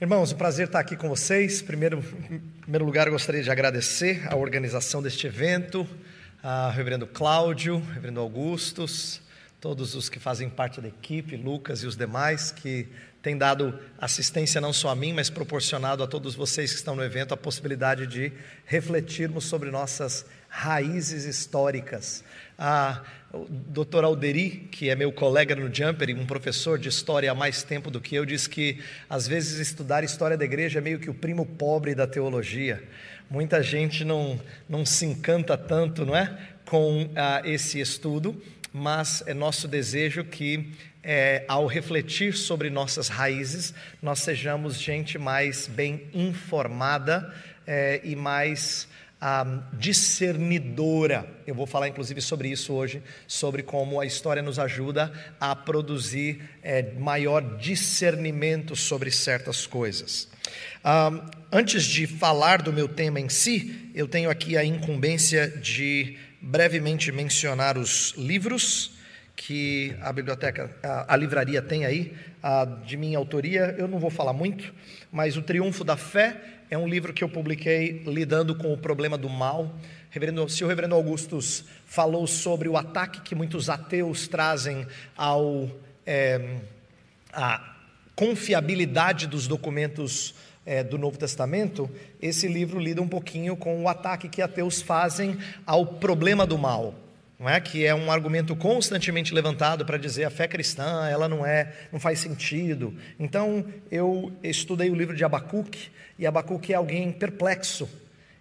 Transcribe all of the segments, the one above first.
Irmãos, um prazer estar aqui com vocês. Primeiro, em primeiro lugar, gostaria de agradecer a organização deste evento, ao reverendo Cláudio, reverendo Augustus, todos os que fazem parte da equipe, Lucas e os demais, que têm dado assistência não só a mim, mas proporcionado a todos vocês que estão no evento a possibilidade de refletirmos sobre nossas raízes históricas. O Dr. Alderi, que é meu colega no Jumper e um professor de história há mais tempo do que eu, diz que às vezes estudar história da igreja é meio que o primo pobre da teologia. Muita gente não, não se encanta tanto, não é, com ah, esse estudo, mas é nosso desejo que é, ao refletir sobre nossas raízes, nós sejamos gente mais bem informada é, e mais discernidora. Eu vou falar inclusive sobre isso hoje, sobre como a história nos ajuda a produzir é, maior discernimento sobre certas coisas. antes de falar do meu tema em si, eu tenho aqui a incumbência de brevemente mencionar os livros que a biblioteca, a, a livraria tem aí, a, de minha autoria. Eu não vou falar muito, mas O Triunfo da Fé é um livro que eu publiquei lidando com o problema do mal. Reverendo, se o reverendo Augustus falou sobre o ataque que muitos ateus trazem ao é, a confiabilidade dos documentos é, do Novo Testamento, esse livro lida um pouquinho com o ataque que ateus fazem ao problema do mal não é? Que é um argumento constantemente levantado para dizer a fé cristã ela não é não faz sentido. Então eu estudei o livro de Abacuque e Abacuque é alguém perplexo.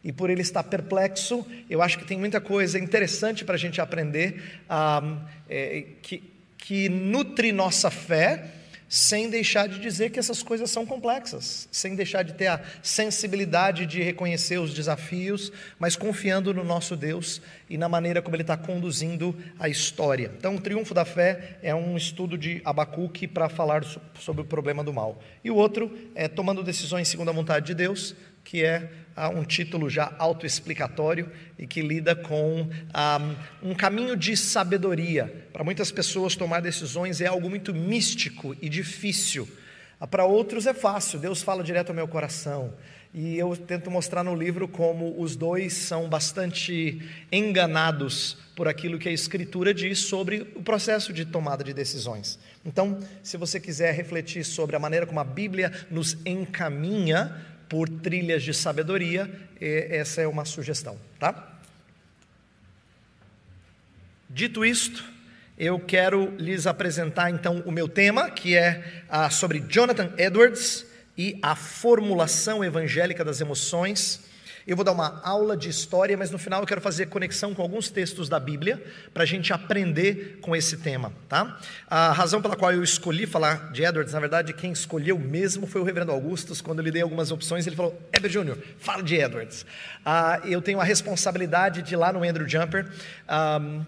E por ele estar perplexo eu acho que tem muita coisa interessante para a gente aprender ah, é, que, que nutre nossa fé sem deixar de dizer que essas coisas são complexas, sem deixar de ter a sensibilidade de reconhecer os desafios, mas confiando no nosso Deus e na maneira como Ele está conduzindo a história. Então, o Triunfo da Fé é um estudo de Abacuque para falar sobre o problema do mal. E o outro é Tomando Decisões segundo a Vontade de Deus, que é ah, um título já autoexplicatório e que lida com ah, um caminho de sabedoria. Para muitas pessoas, tomar decisões é algo muito místico e difícil. Ah, para outros é fácil, Deus fala direto ao meu coração. E eu tento mostrar no livro como os dois são bastante enganados por aquilo que a Escritura diz sobre o processo de tomada de decisões. Então, se você quiser refletir sobre a maneira como a Bíblia nos encaminha por trilhas de sabedoria, essa é uma sugestão, tá? Dito isto, eu quero lhes apresentar então o meu tema, que é ah, sobre Jonathan Edwards e a formulação evangélica das emoções. Eu vou dar uma aula de história, mas no final eu quero fazer conexão com alguns textos da Bíblia para a gente aprender com esse tema, tá? A razão pela qual eu escolhi falar de Edwards, na verdade, quem escolheu mesmo foi o Reverendo Augustus. Quando eu lhe dei algumas opções, ele falou: Edward Júnior, fala de Edwards. Ah, eu tenho a responsabilidade de lá no Andrew Jumper. Um,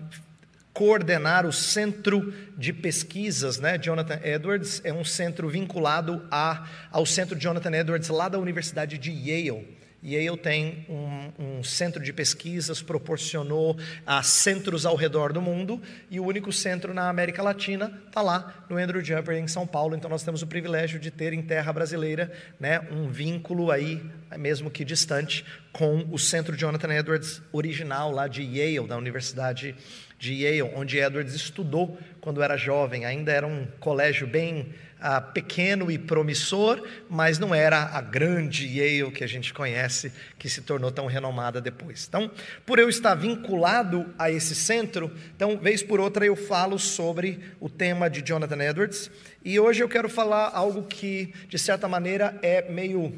coordenar o centro de pesquisas, né? Jonathan Edwards é um centro vinculado a, ao centro Jonathan Edwards lá da Universidade de Yale. Yale tem um, um, centro de pesquisas, proporcionou a centros ao redor do mundo, e o único centro na América Latina está lá no Andrew Jumper, em São Paulo. Então, nós temos o privilégio de ter em terra brasileira né, um vínculo aí, mesmo que distante, com o centro Jonathan Edwards original lá de Yale, da Universidade de Yale, onde Edwards estudou quando era jovem. Ainda era um colégio bem ah, pequeno e promissor, mas não era a grande Yale que a gente conhece, que se tornou tão renomada depois. Então, por eu estar vinculado a esse centro, então, vez por outra, eu falo sobre o tema de Jonathan Edwards, e hoje eu quero falar algo que, de certa maneira, é meio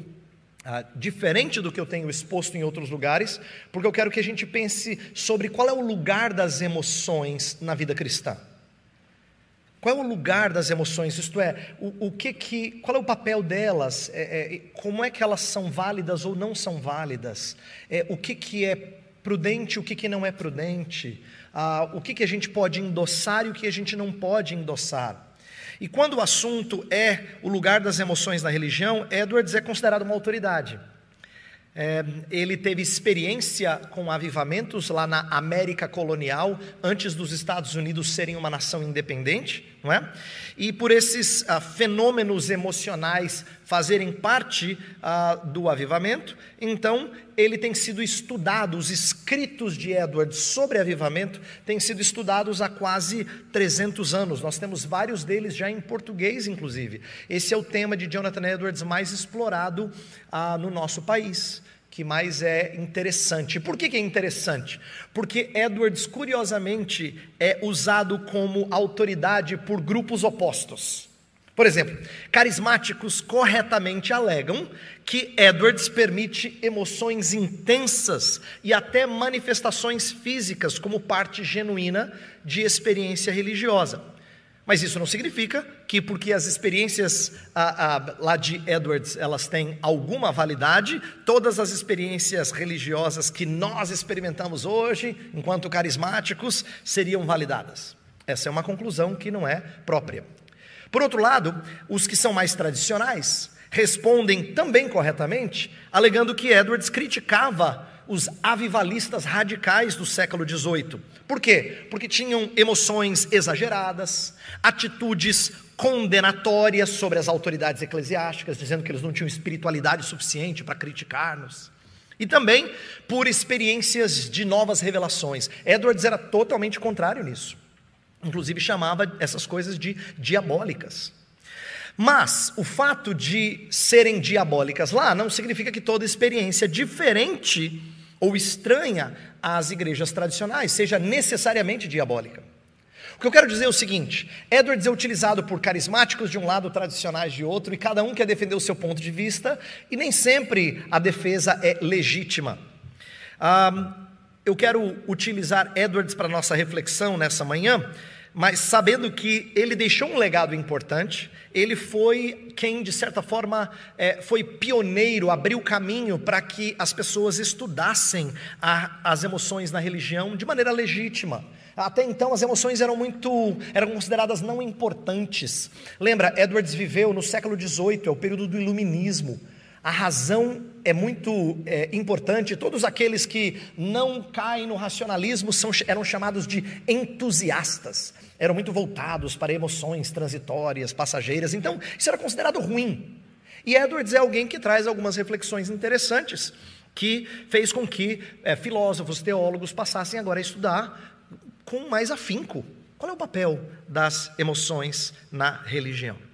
ah, diferente do que eu tenho exposto em outros lugares, porque eu quero que a gente pense sobre qual é o lugar das emoções na vida cristã. Qual é o lugar das emoções? Isto é, o, o que que, qual é o papel delas? É, é, como é que elas são válidas ou não são válidas? É, o que que é prudente, o que que não é prudente? Ah, o que que a gente pode endossar e o que a gente não pode endossar? E quando o assunto é o lugar das emoções na religião, Edwards é considerado uma autoridade. É, ele teve experiência com avivamentos lá na América colonial, antes dos Estados Unidos serem uma nação independente, não é? E por esses ah, fenômenos emocionais fazerem parte ah, do avivamento, então ele tem sido estudado, os escritos de Edwards sobre avivamento têm sido estudados há quase 300 anos. Nós temos vários deles já em português, inclusive. Esse é o tema de Jonathan Edwards mais explorado ah, no nosso país que mais é interessante. Por que, que é interessante? Porque Edwards, curiosamente, é usado como autoridade por grupos opostos. Por exemplo, carismáticos corretamente alegam que Edwards permite emoções intensas e até manifestações físicas como parte genuína de experiência religiosa. Mas isso não significa que porque as experiências ah, ah, lá de Edwards elas têm alguma validade, todas as experiências religiosas que nós experimentamos hoje, enquanto carismáticos, seriam validadas. Essa é uma conclusão que não é própria. Por outro lado, os que são mais tradicionais respondem também corretamente, alegando que Edwards criticava os avivalistas radicais do século XVIII. Por quê? Porque tinham emoções exageradas, atitudes condenatórias sobre as autoridades eclesiásticas, dizendo que eles não tinham espiritualidade suficiente para criticar-nos. E também por experiências de novas revelações. Edwards era totalmente contrário nisso. Inclusive chamava essas coisas de diabólicas. Mas o fato de serem diabólicas lá não significa que toda experiência diferente ou estranha às igrejas tradicionais seja necessariamente diabólica. O que eu quero dizer é o seguinte: Edwards é utilizado por carismáticos de um lado, tradicionais de outro, e cada um quer defender o seu ponto de vista, e nem sempre a defesa é legítima. Um, eu quero utilizar Edwards para nossa reflexão nessa manhã, mas sabendo que ele deixou um legado importante, ele foi quem, de certa forma, é, foi pioneiro, abriu caminho para que as pessoas estudassem a, as emoções na religião de maneira legítima. Até então as emoções eram muito, eram consideradas não importantes. Lembra, Edwards viveu no século XVIII, é o período do iluminismo. A razão é muito é, importante. Todos aqueles que não caem no racionalismo são, eram chamados de entusiastas. Eram muito voltados para emoções transitórias, passageiras. Então, isso era considerado ruim. E Edwards é alguém que traz algumas reflexões interessantes, que fez com que é, filósofos, teólogos passassem agora a estudar com mais afinco qual é o papel das emoções na religião.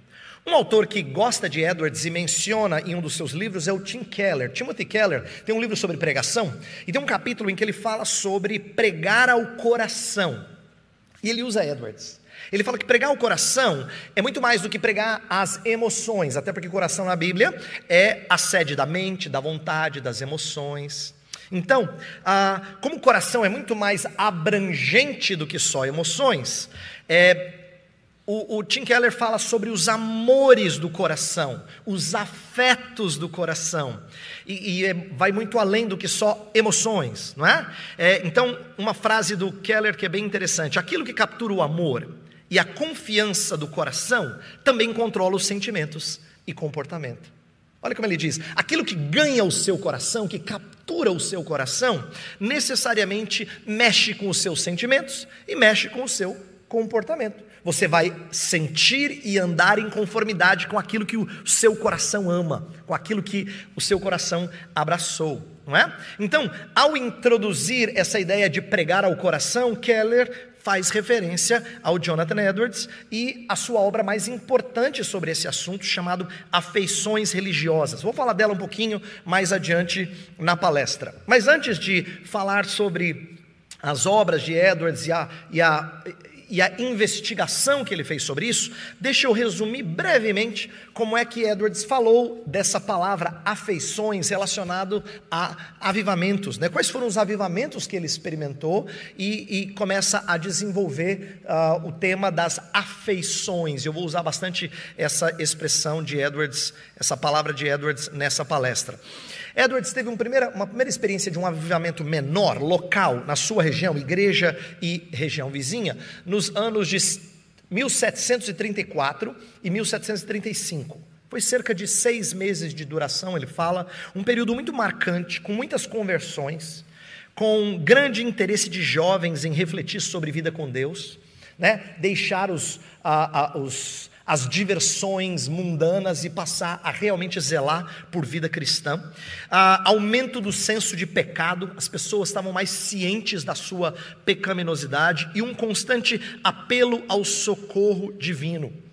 Um autor que gosta de Edwards e menciona em um dos seus livros é o Tim Keller. Timothy Keller tem um livro sobre pregação e tem um capítulo em que ele fala sobre pregar ao coração. E ele usa Edwards. Ele fala que pregar ao coração é muito mais do que pregar as emoções, até porque coração na Bíblia é a sede da mente, da vontade, das emoções. Então, ah, como o coração é muito mais abrangente do que só emoções, é, o, o, Tim Keller fala sobre os amores do coração, os afetos do coração, e, e é, vai muito além do que só emoções, não é? é? Então, uma frase do Keller que é bem interessante: aquilo que captura o amor e a confiança do coração também controla os sentimentos e comportamento. Olha como ele diz: aquilo que ganha o seu coração, que captura o seu coração, necessariamente mexe com os seus sentimentos e mexe com o seu comportamento você vai sentir e andar em conformidade com aquilo que o seu coração ama, com aquilo que o seu coração abraçou, não é? Então, ao introduzir essa ideia de pregar ao coração, Keller faz referência ao Jonathan Edwards e a sua obra mais importante sobre esse assunto, chamado Afeições Religiosas. Vou falar dela um pouquinho mais adiante na palestra. Mas antes de falar sobre as obras de Edwards e a, e a e a investigação que ele fez sobre isso, deixa eu resumir brevemente como é que Edwards falou dessa palavra afeições relacionado a avivamentos, né? quais foram os avivamentos que ele experimentou e, e começa a desenvolver uh, o tema das afeições. Eu vou usar bastante essa expressão de Edwards, essa palavra de Edwards nessa palestra. Edwards teve uma primeira, uma primeira experiência de um avivamento menor, local, na sua região, igreja e região vizinha, nos anos de 1734 e 1735. Foi cerca de seis meses de duração, ele fala, um período muito marcante, com muitas conversões, com grande interesse de jovens em refletir sobre vida com Deus, né? deixar os, os as diversões mundanas e passar a realmente zelar por vida cristã. Ah, aumento do senso de pecado, as pessoas estavam mais cientes da sua pecaminosidade e um constante apelo ao socorro divino.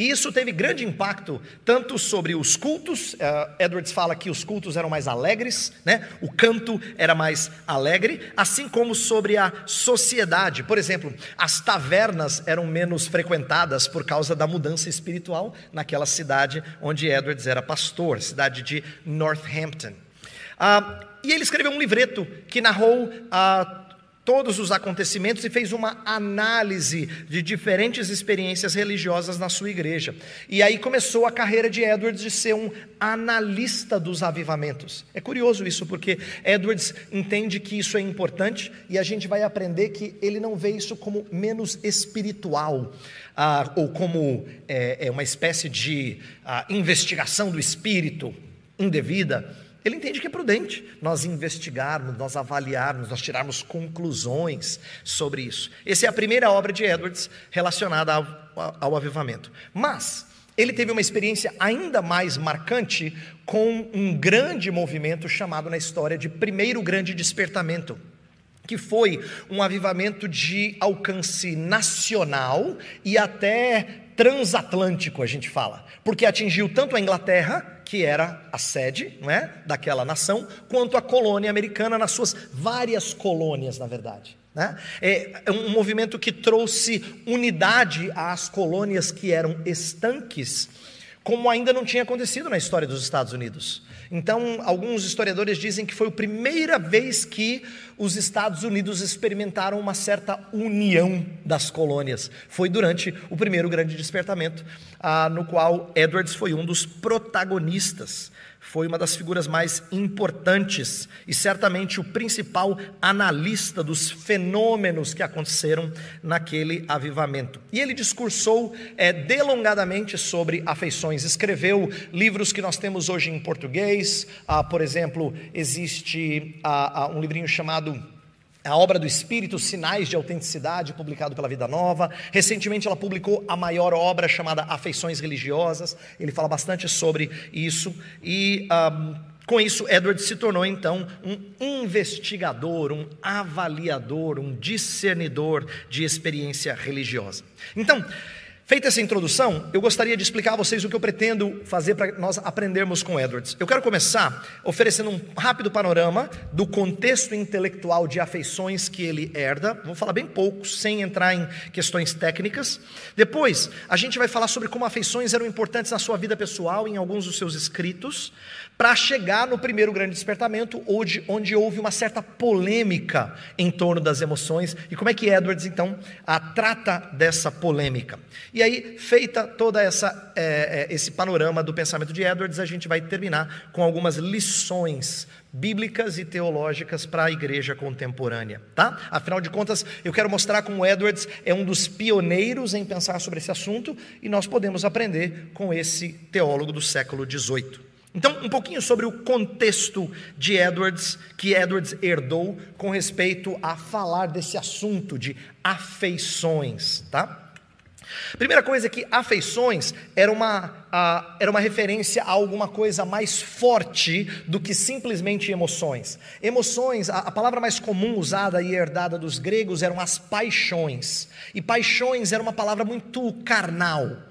E isso teve grande impacto tanto sobre os cultos, uh, Edwards fala que os cultos eram mais alegres, né? o canto era mais alegre, assim como sobre a sociedade. Por exemplo, as tavernas eram menos frequentadas por causa da mudança espiritual naquela cidade onde Edwards era pastor, cidade de Northampton. Uh, e ele escreveu um livreto que narrou uh, todos os acontecimentos e fez uma análise de diferentes experiências religiosas na sua igreja. E aí começou a carreira de Edwards de ser um analista dos avivamentos. É curioso isso, porque Edwards entende que isso é importante e a gente vai aprender que ele não vê isso como menos espiritual. Ah, ou como é, é uma espécie de ah, investigação do espírito indevida, ele entende que é prudente nós investigarmos, nós avaliarmos, nós tirarmos conclusões sobre isso. Essa é a primeira obra de Edwards relacionada ao, ao avivamento. Mas ele teve uma experiência ainda mais marcante com um grande movimento chamado na história de Primeiro Grande Despertamento que foi um avivamento de alcance nacional e até transatlântico, a gente fala, porque atingiu tanto a Inglaterra que era a sede não é, daquela nação, quanto a colônia americana, nas suas várias colônias, na verdade. Né? É, é um movimento que trouxe unidade às colônias que eram estanques, como ainda não tinha acontecido na história dos Estados Unidos. Então, alguns historiadores dizem que foi a primeira vez que os Estados Unidos experimentaram uma certa união das colônias. Foi durante o primeiro grande despertamento, ah, no qual Edwards foi um dos protagonistas foi uma das figuras mais importantes e certamente o principal analista dos fenômenos que aconteceram naquele avivamento. E ele discursou é, delongadamente sobre afeições, escreveu livros que nós temos hoje em português, ah, por exemplo, existe ah, ah, um livrinho chamado a obra do Espírito, Sinais de Autenticidade, publicado pela Vida Nova. Recentemente ela publicou a maior obra chamada Afeições Religiosas. Ele fala bastante sobre isso. E um, com isso, Edward se tornou então um investigador, um avaliador, um discernidor de experiência religiosa. Então, Feita essa introdução, eu gostaria de explicar a vocês o que eu pretendo fazer para nós aprendermos com Edwards. Eu quero começar oferecendo um rápido panorama do contexto intelectual de afeições que ele herda. Vou falar bem pouco, sem entrar em questões técnicas. Depois, a gente vai falar sobre como afeições eram importantes na sua vida pessoal, em alguns dos seus escritos para chegar no primeiro grande despertamento, onde, onde houve uma certa polêmica em torno das emoções, e como é que Edwards, então, a trata dessa polêmica. E aí, feita toda essa é, é, esse panorama do pensamento de Edwards, a gente vai terminar com algumas lições bíblicas e teológicas para a igreja contemporânea, tá? Afinal de contas, eu quero mostrar como Edwards é um dos pioneiros em pensar sobre esse assunto e nós podemos aprender com esse teólogo do século XVIII. Então, um pouquinho sobre o contexto de Edwards, que Edwards herdou com respeito a falar desse assunto de afeições, tá? Primeira coisa é que afeições era uma, uh, era uma referência a alguma coisa mais forte do que simplesmente emoções. Emoções, a, a palavra mais comum usada e herdada dos gregos eram as paixões. E paixões era uma palavra muito carnal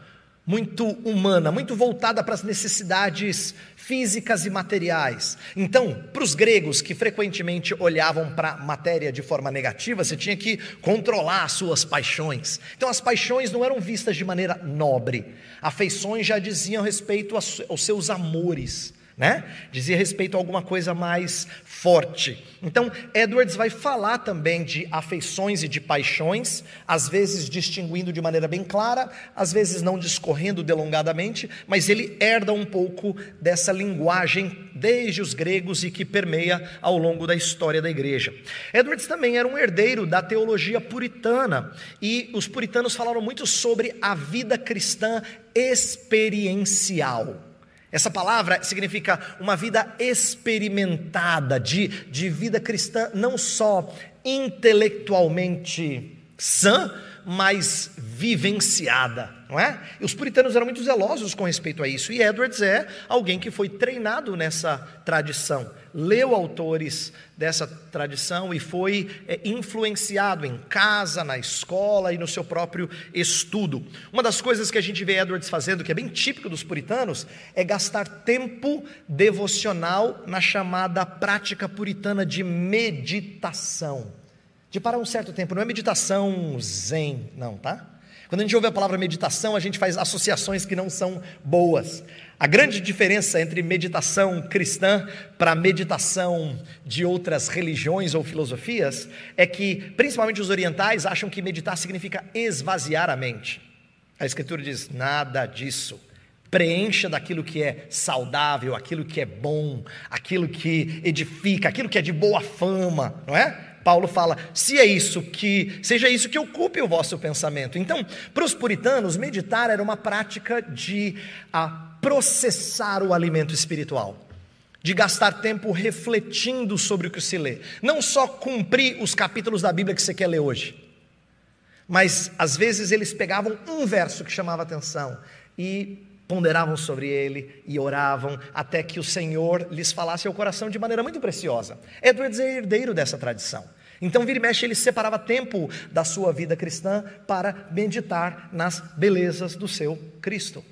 muito humana, muito voltada para as necessidades físicas e materiais. Então, para os gregos que frequentemente olhavam para a matéria de forma negativa, você tinha que controlar as suas paixões. Então, as paixões não eram vistas de maneira nobre. Afeições já diziam respeito aos seus amores né? Dizia respeito a alguma coisa mais forte. Então, Edwards vai falar também de afeições e de paixões, às vezes distinguindo de maneira bem clara, às vezes não discorrendo delongadamente, mas ele herda um pouco dessa linguagem desde os gregos e que permeia ao longo da história da igreja. Edwards também era um herdeiro da teologia puritana e os puritanos falaram muito sobre a vida cristã experiencial. Essa palavra significa uma vida experimentada, de, de vida cristã, não só intelectualmente sã, mas vivenciada, não é? E os puritanos eram muito zelosos com respeito a isso, e Edwards é alguém que foi treinado nessa tradição, leu autores dessa tradição e foi é, influenciado em casa, na escola e no seu próprio estudo. Uma das coisas que a gente vê Edwards fazendo, que é bem típico dos puritanos, é gastar tempo devocional na chamada prática puritana de meditação de parar um certo tempo, não é meditação zen, não, tá? Quando a gente ouve a palavra meditação, a gente faz associações que não são boas. A grande diferença entre meditação cristã para meditação de outras religiões ou filosofias é que, principalmente os orientais, acham que meditar significa esvaziar a mente. A Escritura diz: nada disso. Preencha daquilo que é saudável, aquilo que é bom, aquilo que edifica, aquilo que é de boa fama, não é? Paulo fala: se é isso que, seja isso que ocupe o vosso pensamento. Então, para os puritanos, meditar era uma prática de a, processar o alimento espiritual, de gastar tempo refletindo sobre o que se lê, não só cumprir os capítulos da Bíblia que você quer ler hoje, mas às vezes eles pegavam um verso que chamava atenção e ponderavam sobre ele e oravam até que o Senhor lhes falasse ao coração de maneira muito preciosa. Edwards é herdeiro dessa tradição. Então, vira e mexe, ele separava tempo da sua vida cristã para meditar nas belezas do seu Cristo.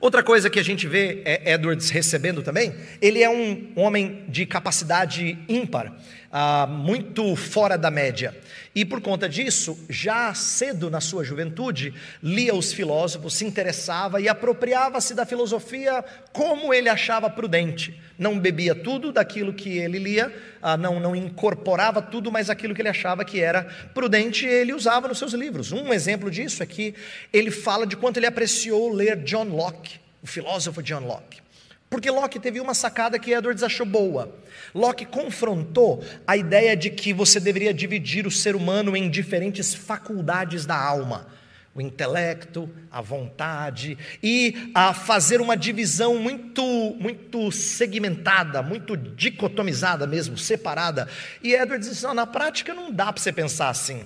Outra coisa que a gente vê é Edwards recebendo também, ele é um homem de capacidade ímpar, ah, muito fora da média. E por conta disso, já cedo na sua juventude, lia os filósofos, se interessava e apropriava-se da filosofia como ele achava prudente. Não bebia tudo daquilo que ele lia, ah, não, não incorporava tudo, mas aquilo que ele achava que era prudente, ele usava nos seus livros. Um exemplo disso é que ele fala de quanto ele apreciou ler John Locke, o filósofo John Locke. Porque Locke teve uma sacada que Edwards achou boa. Locke confrontou a ideia de que você deveria dividir o ser humano em diferentes faculdades da alma. O intelecto, a vontade, e a fazer uma divisão muito, muito segmentada, muito dicotomizada mesmo, separada. E Edwards disse: na prática não dá para você pensar assim.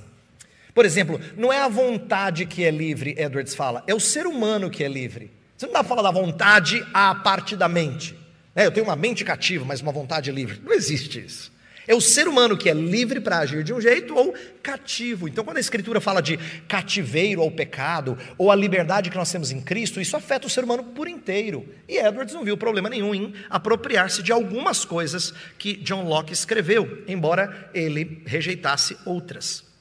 Por exemplo, não é a vontade que é livre, Edwards fala, é o ser humano que é livre. Você não dá para falar da vontade à parte da mente. É, eu tenho uma mente cativa, mas uma vontade livre. Não existe isso. É o ser humano que é livre para agir de um jeito ou cativo. Então, quando a Escritura fala de cativeiro ao pecado, ou a liberdade que nós temos em Cristo, isso afeta o ser humano por inteiro. E Edwards não viu problema nenhum em apropriar-se de algumas coisas que John Locke escreveu, embora ele rejeitasse outras.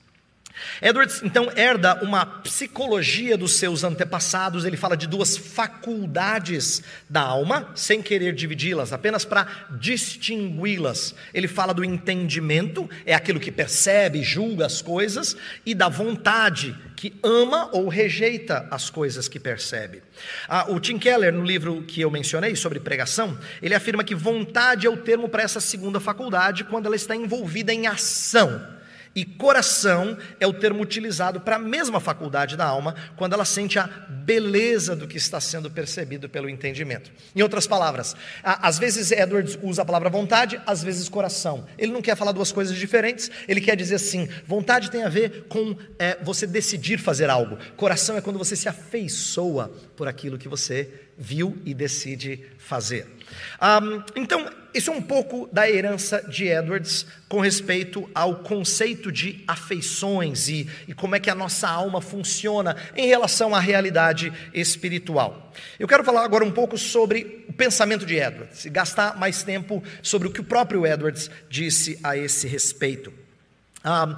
Edwards então herda uma psicologia dos seus antepassados, ele fala de duas faculdades da alma, sem querer dividi-las, apenas para distingui-las. Ele fala do entendimento, é aquilo que percebe, julga as coisas, e da vontade, que ama ou rejeita as coisas que percebe. Ah, o Tim Keller, no livro que eu mencionei sobre pregação, ele afirma que vontade é o termo para essa segunda faculdade quando ela está envolvida em ação. E coração é o termo utilizado para a mesma faculdade da alma, quando ela sente a beleza do que está sendo percebido pelo entendimento. Em outras palavras, às vezes Edwards usa a palavra vontade, às vezes coração. Ele não quer falar duas coisas diferentes, ele quer dizer assim: vontade tem a ver com é, você decidir fazer algo, coração é quando você se afeiçoa por aquilo que você viu e decide fazer. Um, então, isso é um pouco da herança de Edwards com respeito ao conceito de afeições e, e, como é que a nossa alma funciona em relação à realidade espiritual. Eu quero falar agora um pouco sobre o pensamento de Edwards e gastar mais tempo sobre o que o próprio Edwards disse a esse respeito. Ah,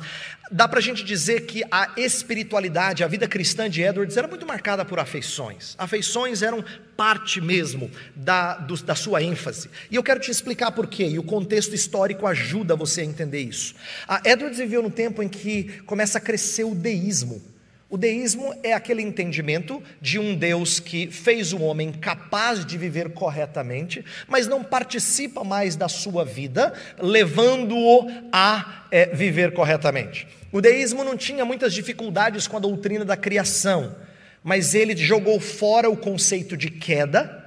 dá para a gente dizer que a espiritualidade, a vida cristã de Edwards era muito marcada por afeições. Afeições eram parte mesmo da, do, da sua ênfase. E eu quero te explicar por quê, e o contexto histórico ajuda você a entender isso. A Edwards viveu num tempo em que começa a crescer o deísmo. O deísmo é aquele entendimento de um Deus que fez o homem capaz de viver corretamente, mas não participa mais da sua vida, levando-o a é, viver corretamente. O deísmo não tinha muitas dificuldades com a doutrina da criação, mas ele jogou fora o conceito de queda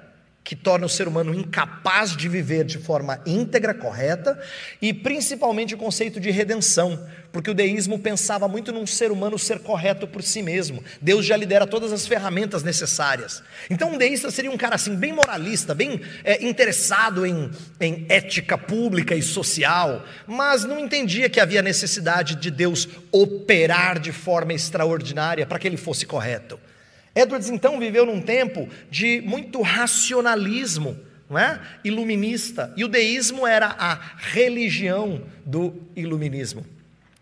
que torna o ser humano incapaz de viver de forma íntegra, correta, e principalmente o conceito de redenção, porque o deísmo pensava muito num ser humano ser correto por si mesmo. Deus já lhe dera todas as ferramentas necessárias. Então, um deísta seria um cara assim, bem moralista, bem é, interessado em, em ética pública e social, mas não entendia que havia necessidade de Deus operar de forma extraordinária para que ele fosse correto. Edwards então viveu num tempo de muito racionalismo, não é? Iluminista, e o deísmo era a religião do iluminismo.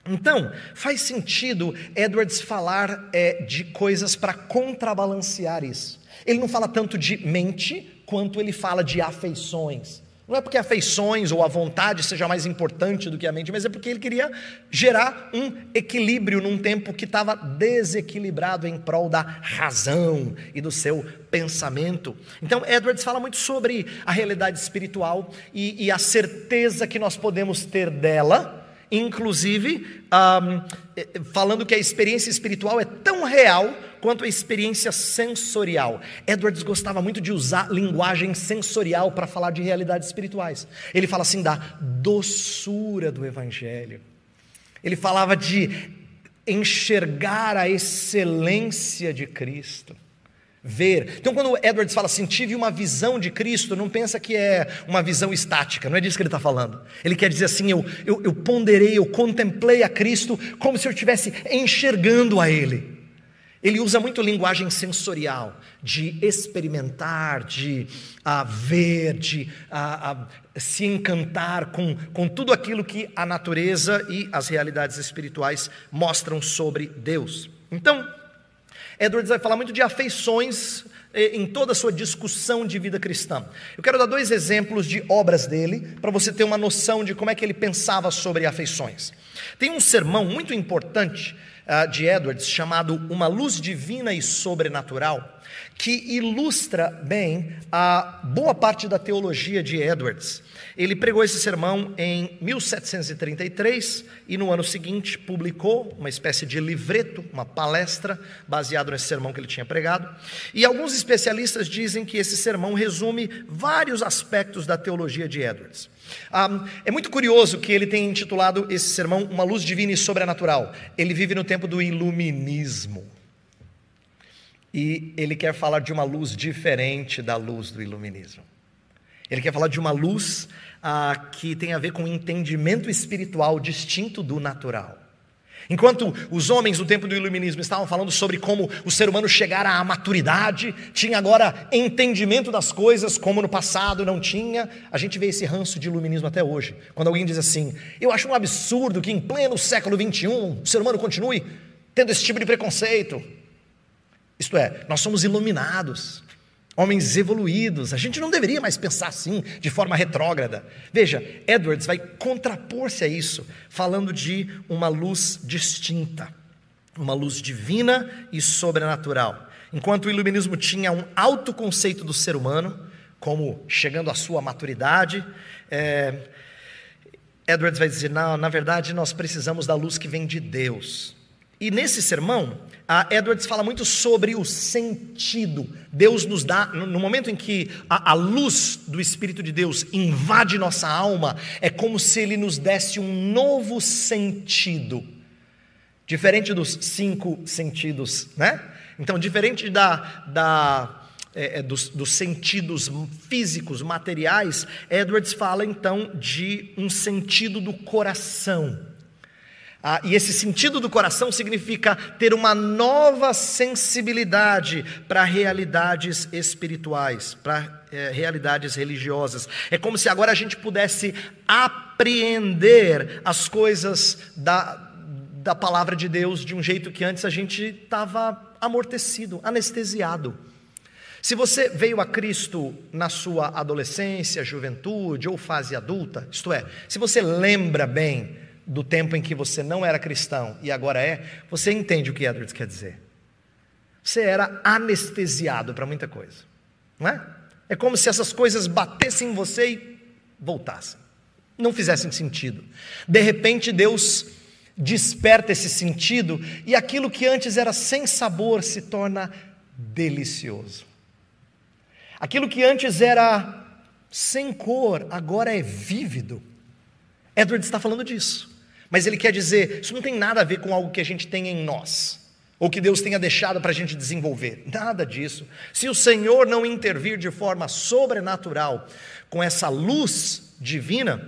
Então, faz sentido Edwards falar é, de coisas para contrabalancear isso. Ele não fala tanto de mente, quanto ele fala de afeições. Não é porque afeições ou a vontade seja mais importante do que a mente, mas é porque ele queria gerar um equilíbrio num tempo que estava desequilibrado em prol da razão e do seu pensamento. Então, Edwards fala muito sobre a realidade espiritual e, e a certeza que nós podemos ter dela inclusive um, eh, falando que a experiência espiritual é tão real quanto a experiência sensorial. Edwards gostava muito de usar linguagem sensorial para falar de realidades espirituais. Ele fala assim da doçura do Evangelho. Ele falava de enxergar a excelência de Cristo ver. Então, quando Edwards fala assim, tive uma visão de Cristo, não pensa que é uma visão estática, não é disso que ele está falando. Ele quer dizer assim: eu, eu, eu ponderei, eu contemplei a Cristo como se eu estivesse enxergando a Ele. Ele usa muito linguagem sensorial, de experimentar, de uh, ver, de uh, uh, se encantar com, com tudo aquilo que a natureza e as realidades espirituais mostram sobre Deus. Então, Edwards vai falar muito de afeições eh, em toda a sua discussão de vida cristã. Eu quero dar dois exemplos de obras dele, para você ter uma noção de como é que ele pensava sobre afeições. Tem um sermão muito importante uh, de Edwards chamado Uma Luz Divina e Sobrenatural, que ilustra bem a boa parte da teologia de Edwards. Ele pregou esse sermão em 1733 e no ano seguinte publicou uma espécie de livreto, uma palestra baseado nesse sermão que ele tinha pregado. E alguns especialistas dizem que esse sermão resume vários aspectos da teologia de Edwards. É muito curioso que ele tenha intitulado esse sermão Uma Luz Divina e Sobrenatural. Ele vive no tempo do iluminismo. E ele quer falar de uma luz diferente da luz do iluminismo. Ele quer falar de uma luz ah, que tem a ver com um entendimento espiritual distinto do natural. Enquanto os homens do tempo do iluminismo estavam falando sobre como o ser humano chegara à maturidade, tinha agora entendimento das coisas, como no passado não tinha, a gente vê esse ranço de iluminismo até hoje. Quando alguém diz assim, eu acho um absurdo que em pleno século XXI o ser humano continue tendo esse tipo de preconceito. Isto é, nós somos iluminados homens evoluídos. A gente não deveria mais pensar assim, de forma retrógrada. Veja, Edwards vai contrapor-se a isso, falando de uma luz distinta, uma luz divina e sobrenatural. Enquanto o iluminismo tinha um alto conceito do ser humano, como chegando à sua maturidade, é, Edwards vai dizer: na verdade nós precisamos da luz que vem de Deus. E nesse sermão, a Edwards fala muito sobre o sentido. Deus nos dá, no momento em que a, a, luz do Espírito de Deus invade nossa alma, é como se ele nos desse um novo sentido. Diferente dos cinco sentidos, né? Então, diferente da, da é, é dos, dos, sentidos físicos, materiais, Edwards fala então de um sentido do coração. Ah, e esse sentido do coração significa ter uma nova sensibilidade para realidades espirituais, para é, realidades religiosas. É como se agora a gente pudesse apreender as coisas da, da palavra de Deus de um jeito que antes a gente estava amortecido, anestesiado. Se você veio a Cristo na sua adolescência, juventude ou fase adulta, isto é, se você lembra bem do tempo em que você não era cristão e agora é, você entende o que Edwards quer dizer. você era anestesiado para muita coisa, não é? É como se essas coisas batessem em você e voltassem, não fizessem sentido. De repente, Deus desperta esse sentido e aquilo que antes era sem sabor se torna delicioso. Aquilo que antes era sem cor, agora é vívido. Edward está falando disso, mas ele quer dizer: isso não tem nada a ver com algo que a gente tem em nós ou que Deus tenha deixado para a gente desenvolver. Nada disso. Se o Senhor não intervir de forma sobrenatural com essa luz divina,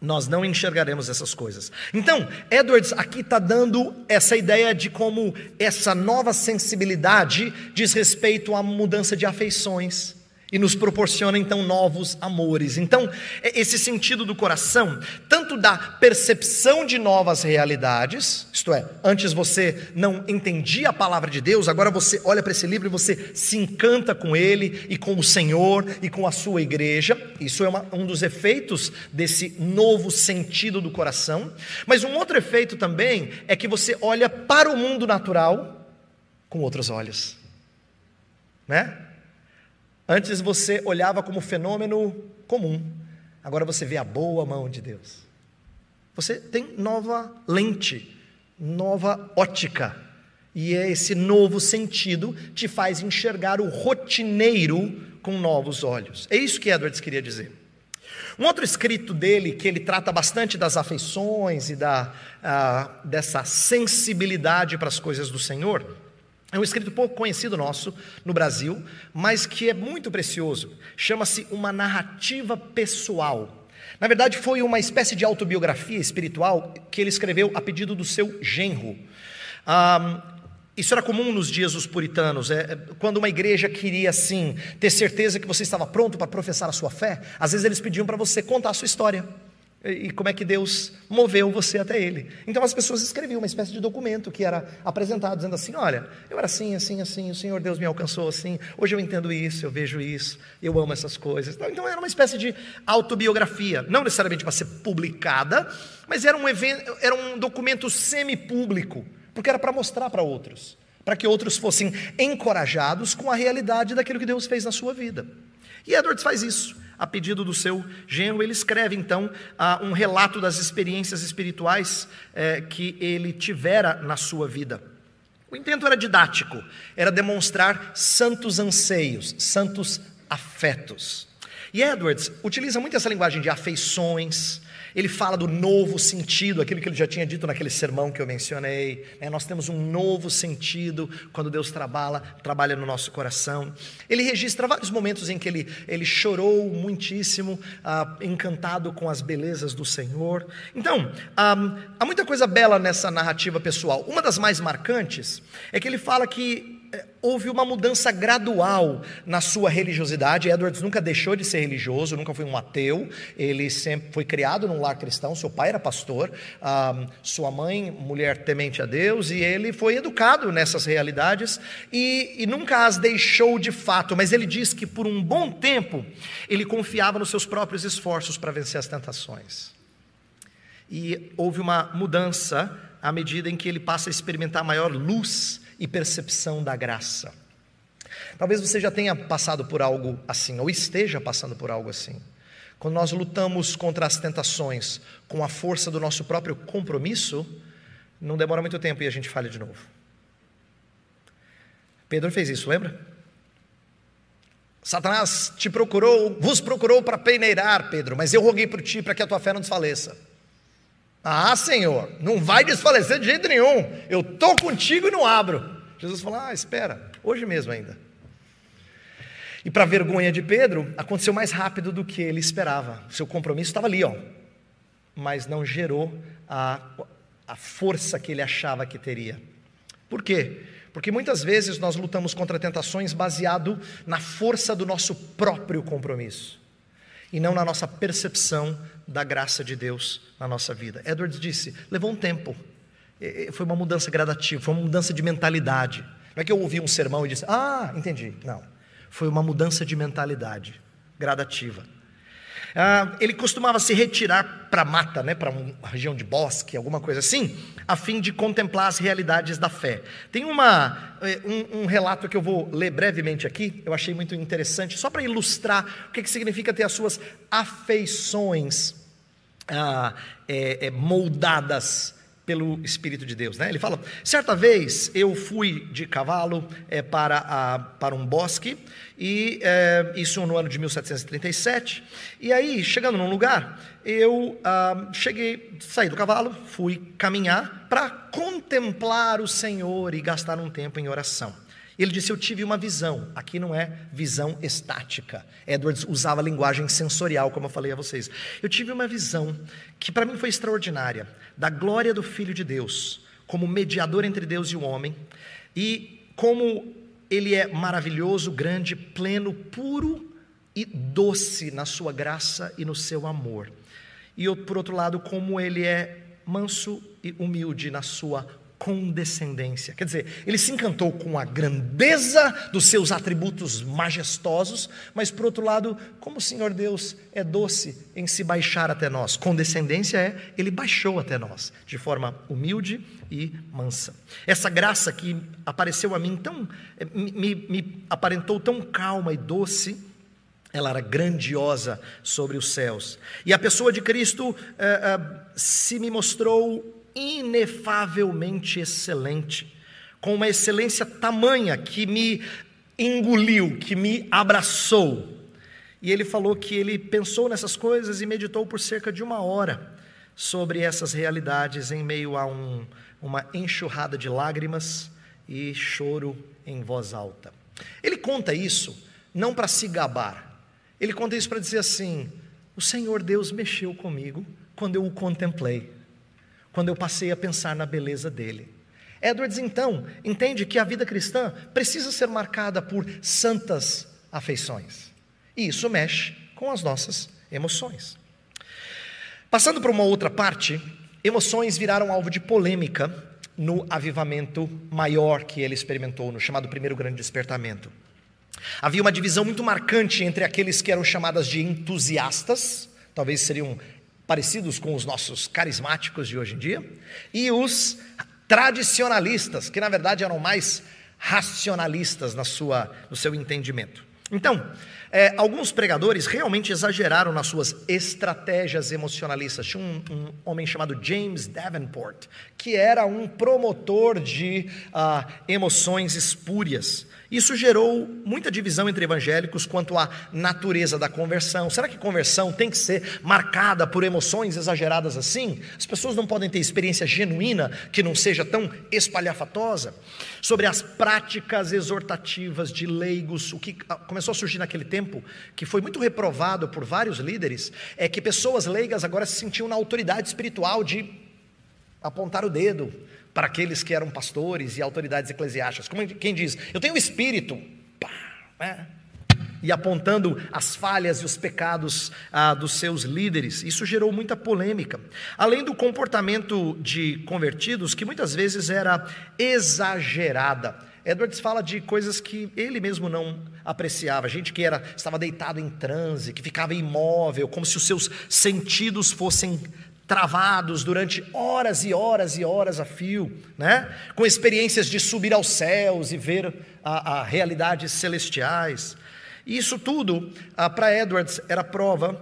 nós não enxergaremos essas coisas. Então, Edwards aqui está dando essa ideia de como essa nova sensibilidade diz respeito à mudança de afeições e nos proporciona então novos amores. Então, é esse sentido do coração, tanto da percepção de novas realidades, isto é, antes você não entendia a palavra de Deus, agora você olha para esse livro e você se encanta com ele e com o Senhor e com a sua igreja. Isso é uma, um dos efeitos desse novo sentido do coração. Mas um outro efeito também é que você olha para o mundo natural com outros olhos, né? Antes você olhava como fenômeno comum, agora você vê a boa mão de Deus. Você tem nova lente, nova ótica, e é esse novo sentido te faz enxergar o rotineiro com novos olhos. É isso que Edwards queria dizer. Um outro escrito dele, que ele trata bastante das afeições e da, uh, dessa sensibilidade para as coisas do Senhor, é um escrito pouco conhecido nosso no Brasil, mas que é muito precioso. Chama-se Uma Narrativa Pessoal. Na verdade, foi uma espécie de autobiografia espiritual que ele escreveu a pedido do seu genro. Isso era comum nos dias dos puritanos. É, quando uma igreja queria, assim, ter certeza que você estava pronto para professar a sua fé, às vezes eles pediam para você contar a sua história e como é que Deus moveu você até Ele. Então as pessoas escreviam uma espécie de documento que era apresentado, dizendo assim: Olha, eu era assim, assim, assim, o Senhor Deus me alcançou assim, hoje eu entendo isso, eu vejo isso, eu amo essas coisas. Então era uma espécie de autobiografia, não necessariamente para ser publicada, mas era um, evento, era um documento semi-público, porque era para mostrar para outros, para que outros fossem encorajados com a realidade daquilo que Deus fez na sua vida. E Edwards faz isso a pedido do seu genro, ele escreve então um relato das experiências espirituais eh, que ele tivera na sua vida. O intento era didático, era demonstrar santos anseios, santos afetos. E Edwards utiliza muito essa linguagem de afeições, ele fala do novo sentido, aquilo que ele já tinha dito naquele sermão que eu mencionei. Né? Nós temos um novo sentido quando Deus trabalha, trabalha no nosso coração. Ele registra vários momentos em que ele, ele chorou muitíssimo, ah, encantado com as belezas do Senhor. Então, ah, há muita coisa bela nessa narrativa pessoal. Uma das mais marcantes é que ele fala que houve uma mudança gradual na sua religiosidade. Edwards nunca deixou de ser religioso, nunca foi um ateu. Ele sempre foi criado num lar cristão. Seu pai era pastor, sua mãe, mulher temente a Deus, e ele foi educado nessas realidades e, e nunca as deixou de fato. Mas ele diz que por um bom tempo ele confiava nos seus próprios esforços para vencer as tentações. E houve uma mudança à medida em que ele passa a experimentar maior luz e percepção da graça. Talvez você já tenha passado por algo assim, ou esteja passando por algo assim. Quando nós lutamos contra as tentações com a força do nosso próprio compromisso, não demora muito tempo e a gente falha de novo. Pedro fez isso, lembra? Satanás te procurou, vos procurou para peneirar, Pedro, mas eu roguei por ti para que a tua fé não desfaleça. Ah, Senhor, não vai desfalecer de jeito nenhum. Eu estou contigo e não abro. Jesus falou: Ah, espera, hoje mesmo ainda. E para vergonha de Pedro, aconteceu mais rápido do que ele esperava. Seu compromisso estava ali, ó, mas não gerou a, a força que ele achava que teria. Por quê? Porque muitas vezes nós lutamos contra tentações baseado na força do nosso próprio compromisso e não na nossa percepção da graça de Deus na nossa vida. Edwards disse: levou um tempo, foi uma mudança gradativa, foi uma mudança de mentalidade. Não é que eu ouvi um sermão e disse: ah, entendi. Não, foi uma mudança de mentalidade gradativa. Ah, ele costumava se retirar para a mata, né, para uma região de bosque, alguma coisa assim, a fim de contemplar as realidades da fé. Tem uma, eh, um, um relato que eu vou ler brevemente aqui, eu achei muito interessante, só para ilustrar o que, que significa ter as suas afeições ah, é, é, moldadas pelo Espírito de Deus. Né? Ele fala: certa vez eu fui de cavalo é, para, a, para um bosque, e é, isso no ano de 1737. E aí, chegando num lugar, eu ah, cheguei, saí do cavalo, fui caminhar para contemplar o Senhor e gastar um tempo em oração. Ele disse: Eu tive uma visão. Aqui não é visão estática. Edwards usava linguagem sensorial, como eu falei a vocês. Eu tive uma visão que para mim foi extraordinária da glória do Filho de Deus, como mediador entre Deus e o homem, e como ele é maravilhoso, grande, pleno, puro e doce na sua graça e no seu amor. E por outro lado, como ele é manso e humilde na sua condescendência. Quer dizer, ele se encantou com a grandeza dos seus atributos majestosos, mas por outro lado, como o Senhor Deus é doce em se baixar até nós. Condescendência é, ele baixou até nós, de forma humilde e mansa. Essa graça que apareceu a mim tão, me, me aparentou tão calma e doce, ela era grandiosa sobre os céus. E a pessoa de Cristo eh, eh, se me mostrou inefavelmente excelente, com uma excelência tamanha que me engoliu, que me abraçou. E ele falou que ele pensou nessas coisas e meditou por cerca de uma hora sobre essas realidades em meio a um, uma enxurrada de lágrimas e choro em voz alta. Ele conta isso não para se gabar, ele conta isso para dizer assim: o Senhor Deus mexeu comigo quando eu o contemplei quando eu passei a pensar na beleza dele. Edwards, então, entende que a vida cristã precisa ser marcada por santas afeições. E isso mexe com as nossas emoções. Passando para uma outra parte, emoções viraram alvo de polêmica no avivamento maior que ele experimentou, no chamado primeiro grande despertamento. Havia uma divisão muito marcante entre aqueles que eram chamadas de entusiastas, talvez seriam parecidos com os nossos carismáticos de hoje em dia, e os tradicionalistas, que na verdade eram mais racionalistas na sua, no seu entendimento. Então, é, alguns pregadores realmente exageraram nas suas estratégias emocionalistas. Tinha um, um homem chamado James Davenport, que era um promotor de uh, emoções espúrias. Isso gerou muita divisão entre evangélicos quanto à natureza da conversão. Será que conversão tem que ser marcada por emoções exageradas assim? As pessoas não podem ter experiência genuína que não seja tão espalhafatosa? Sobre as práticas exortativas de leigos, o que ah, começou a surgir naquele tempo, que foi muito reprovado por vários líderes, é que pessoas leigas agora se sentiam na autoridade espiritual de apontar o dedo, para aqueles que eram pastores e autoridades eclesiásticas. Como quem diz, eu tenho espírito, pá, né? e apontando as falhas e os pecados ah, dos seus líderes. Isso gerou muita polêmica. Além do comportamento de convertidos, que muitas vezes era exagerada. Edwards fala de coisas que ele mesmo não apreciava, gente que era estava deitado em transe, que ficava imóvel, como se os seus sentidos fossem travados durante horas e horas e horas a fio, né? com experiências de subir aos céus e ver a, a realidades celestiais. E isso tudo, ah, para Edwards, era prova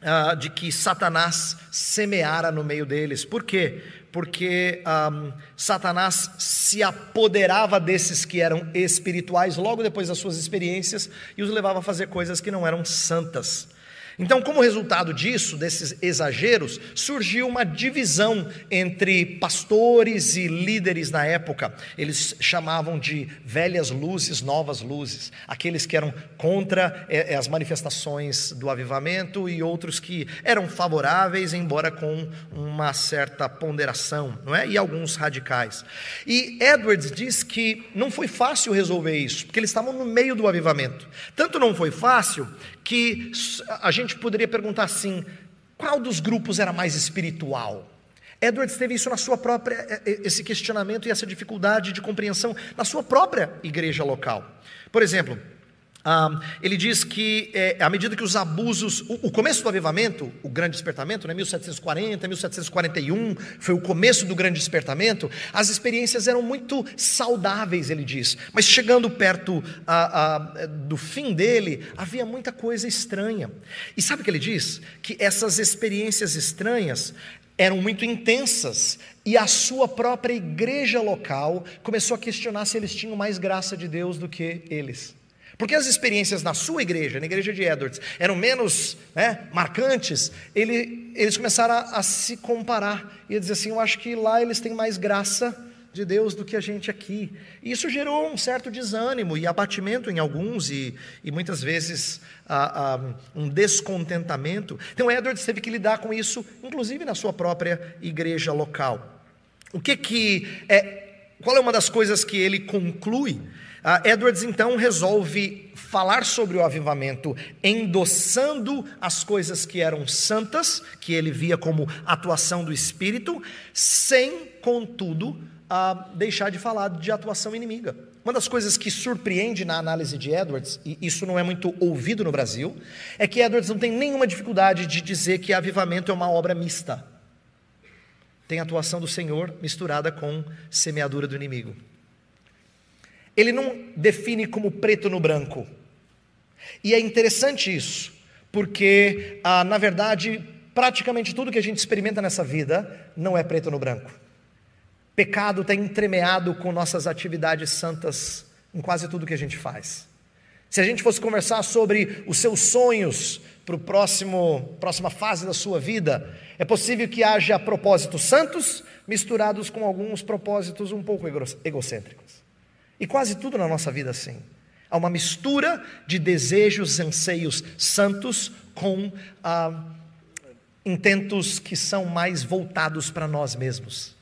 ah, de que Satanás semeara no meio deles. Por quê? Porque um, Satanás se apoderava desses que eram espirituais logo depois das suas experiências e os levava a fazer coisas que não eram santas. Então, como resultado disso, desses exageros, surgiu uma divisão entre pastores e líderes na época. Eles chamavam de velhas luzes, novas luzes. Aqueles que eram contra eh, as manifestações do avivamento e outros que eram favoráveis, embora com uma certa ponderação, não é? E alguns radicais. E Edwards diz que não foi fácil resolver isso, porque eles estavam no meio do avivamento. Tanto não foi fácil que a gente poderia perguntar assim: qual dos grupos era mais espiritual? Edwards teve isso na sua própria, é, é, esse questionamento e essa dificuldade de compreensão na sua própria igreja local. Por exemplo, Um, ele diz que, é, à medida que os abusos, o, o, começo do avivamento, o grande despertamento, né, 1740, 1741, foi o começo do grande despertamento, as experiências eram muito saudáveis, ele diz, mas chegando perto do fim dele, havia muita coisa estranha. E sabe o que ele diz? Que essas experiências estranhas eram muito intensas e a sua própria igreja local começou a questionar se eles tinham mais graça de Deus do que eles. Porque as experiências na sua igreja, na igreja de Edwards, eram menos né, marcantes, ele, eles começaram a, a, se comparar e a dizer assim: eu acho que lá eles têm mais graça de Deus do que a gente aqui. E isso gerou um certo desânimo e abatimento em alguns, e, e muitas vezes a, a, um descontentamento. Então, Edwards teve que lidar com isso, inclusive na sua própria igreja local. O que que é. Qual é uma das coisas que ele conclui? Edwards então resolve falar sobre o avivamento, endossando as coisas que eram santas, que ele via como atuação do Espírito, sem, contudo, deixar de falar de atuação inimiga. Uma das coisas que surpreende na análise de Edwards, e isso não é muito ouvido no Brasil, é que Edwards não tem nenhuma dificuldade de dizer que avivamento é uma obra mista. Tem atuação do Senhor misturada com semeadura do inimigo. Ele não define como preto no branco. E é interessante isso, porque, ah, na verdade, praticamente tudo que a gente experimenta nessa vida não é preto no branco. Pecado está entremeado com nossas atividades santas em quase tudo que a gente faz. Se a gente fosse conversar sobre os seus sonhos para a próxima fase da sua vida, é possível que haja propósitos santos misturados com alguns propósitos um pouco egocêntricos. E quase tudo na nossa vida assim. Há uma mistura de desejos, anseios santos com ah, intentos que são mais voltados para nós mesmos.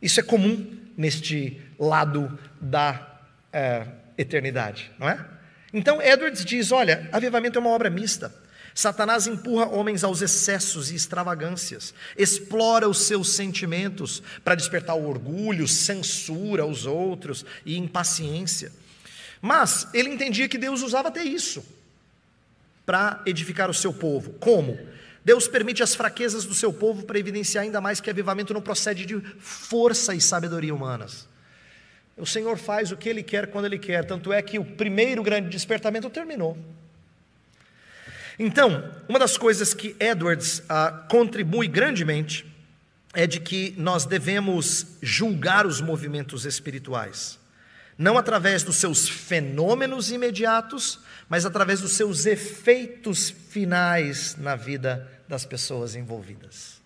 Isso é comum neste lado da eh, eternidade, não é? Então Edwards diz: olha, avivamento é uma obra mista. Satanás empurra homens aos excessos e extravagâncias, explora os seus sentimentos para despertar o orgulho, censura aos outros e impaciência. Mas ele entendia que Deus usava até isso para edificar o seu povo. Como? Deus permite as fraquezas do seu povo para evidenciar ainda mais que avivamento não procede de força e sabedoria humanas. O Senhor faz o que Ele quer quando Ele quer, tanto é que o primeiro grande despertamento terminou. Então, uma das coisas que Edwards ah, contribui grandemente é de que nós devemos julgar os movimentos espirituais, não através dos seus fenômenos imediatos, mas através dos seus efeitos finais na vida das pessoas envolvidas.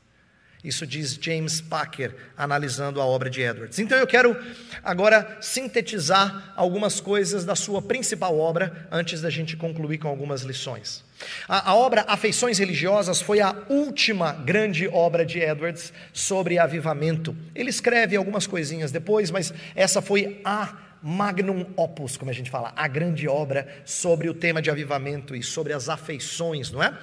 Isso diz James Packer, analisando a obra de Edwards. Então eu quero agora sintetizar algumas coisas da sua principal obra, antes da gente concluir com algumas lições. A, a obra Afeições Religiosas foi a última grande obra de Edwards sobre avivamento. Ele escreve algumas coisinhas depois, mas essa foi a magnum opus, como a gente fala, a grande obra sobre o tema de avivamento e sobre as afeições, não é?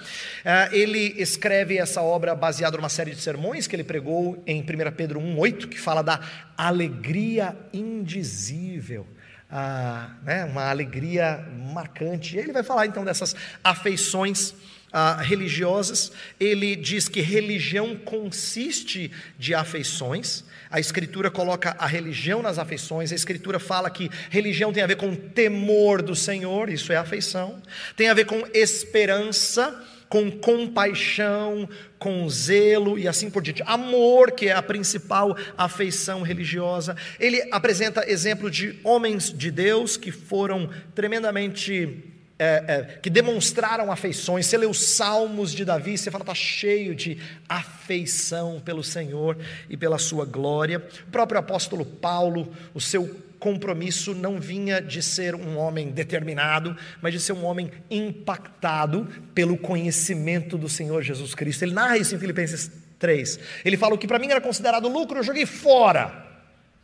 é ele escreve essa obra baseada numa série de sermões que ele pregou em 1 Pedro 1,8, que fala da alegria indizível. Ah, né, uma alegria marcante. E ele vai falar então dessas afeições ah, religiosas. Ele diz que religião consiste de afeições. A Escritura coloca a religião nas afeições, a Escritura fala que religião tem a ver com temor do Senhor, isso é afeição, tem a ver com esperança, com compaixão, com zelo e assim por diante. Amor, que é a principal afeição religiosa. Ele apresenta exemplo de homens de Deus que foram tremendamente é, é, que demonstraram afeições. Você lê os salmos de Davi, você fala, está cheio de afeição pelo Senhor e pela sua glória. O próprio apóstolo Paulo, o seu compromisso não vinha de ser um homem determinado, mas de ser um homem impactado pelo conhecimento do Senhor Jesus Cristo. Ele narra isso em Filipenses 3. Ele fala: o que para mim era considerado lucro, eu joguei fora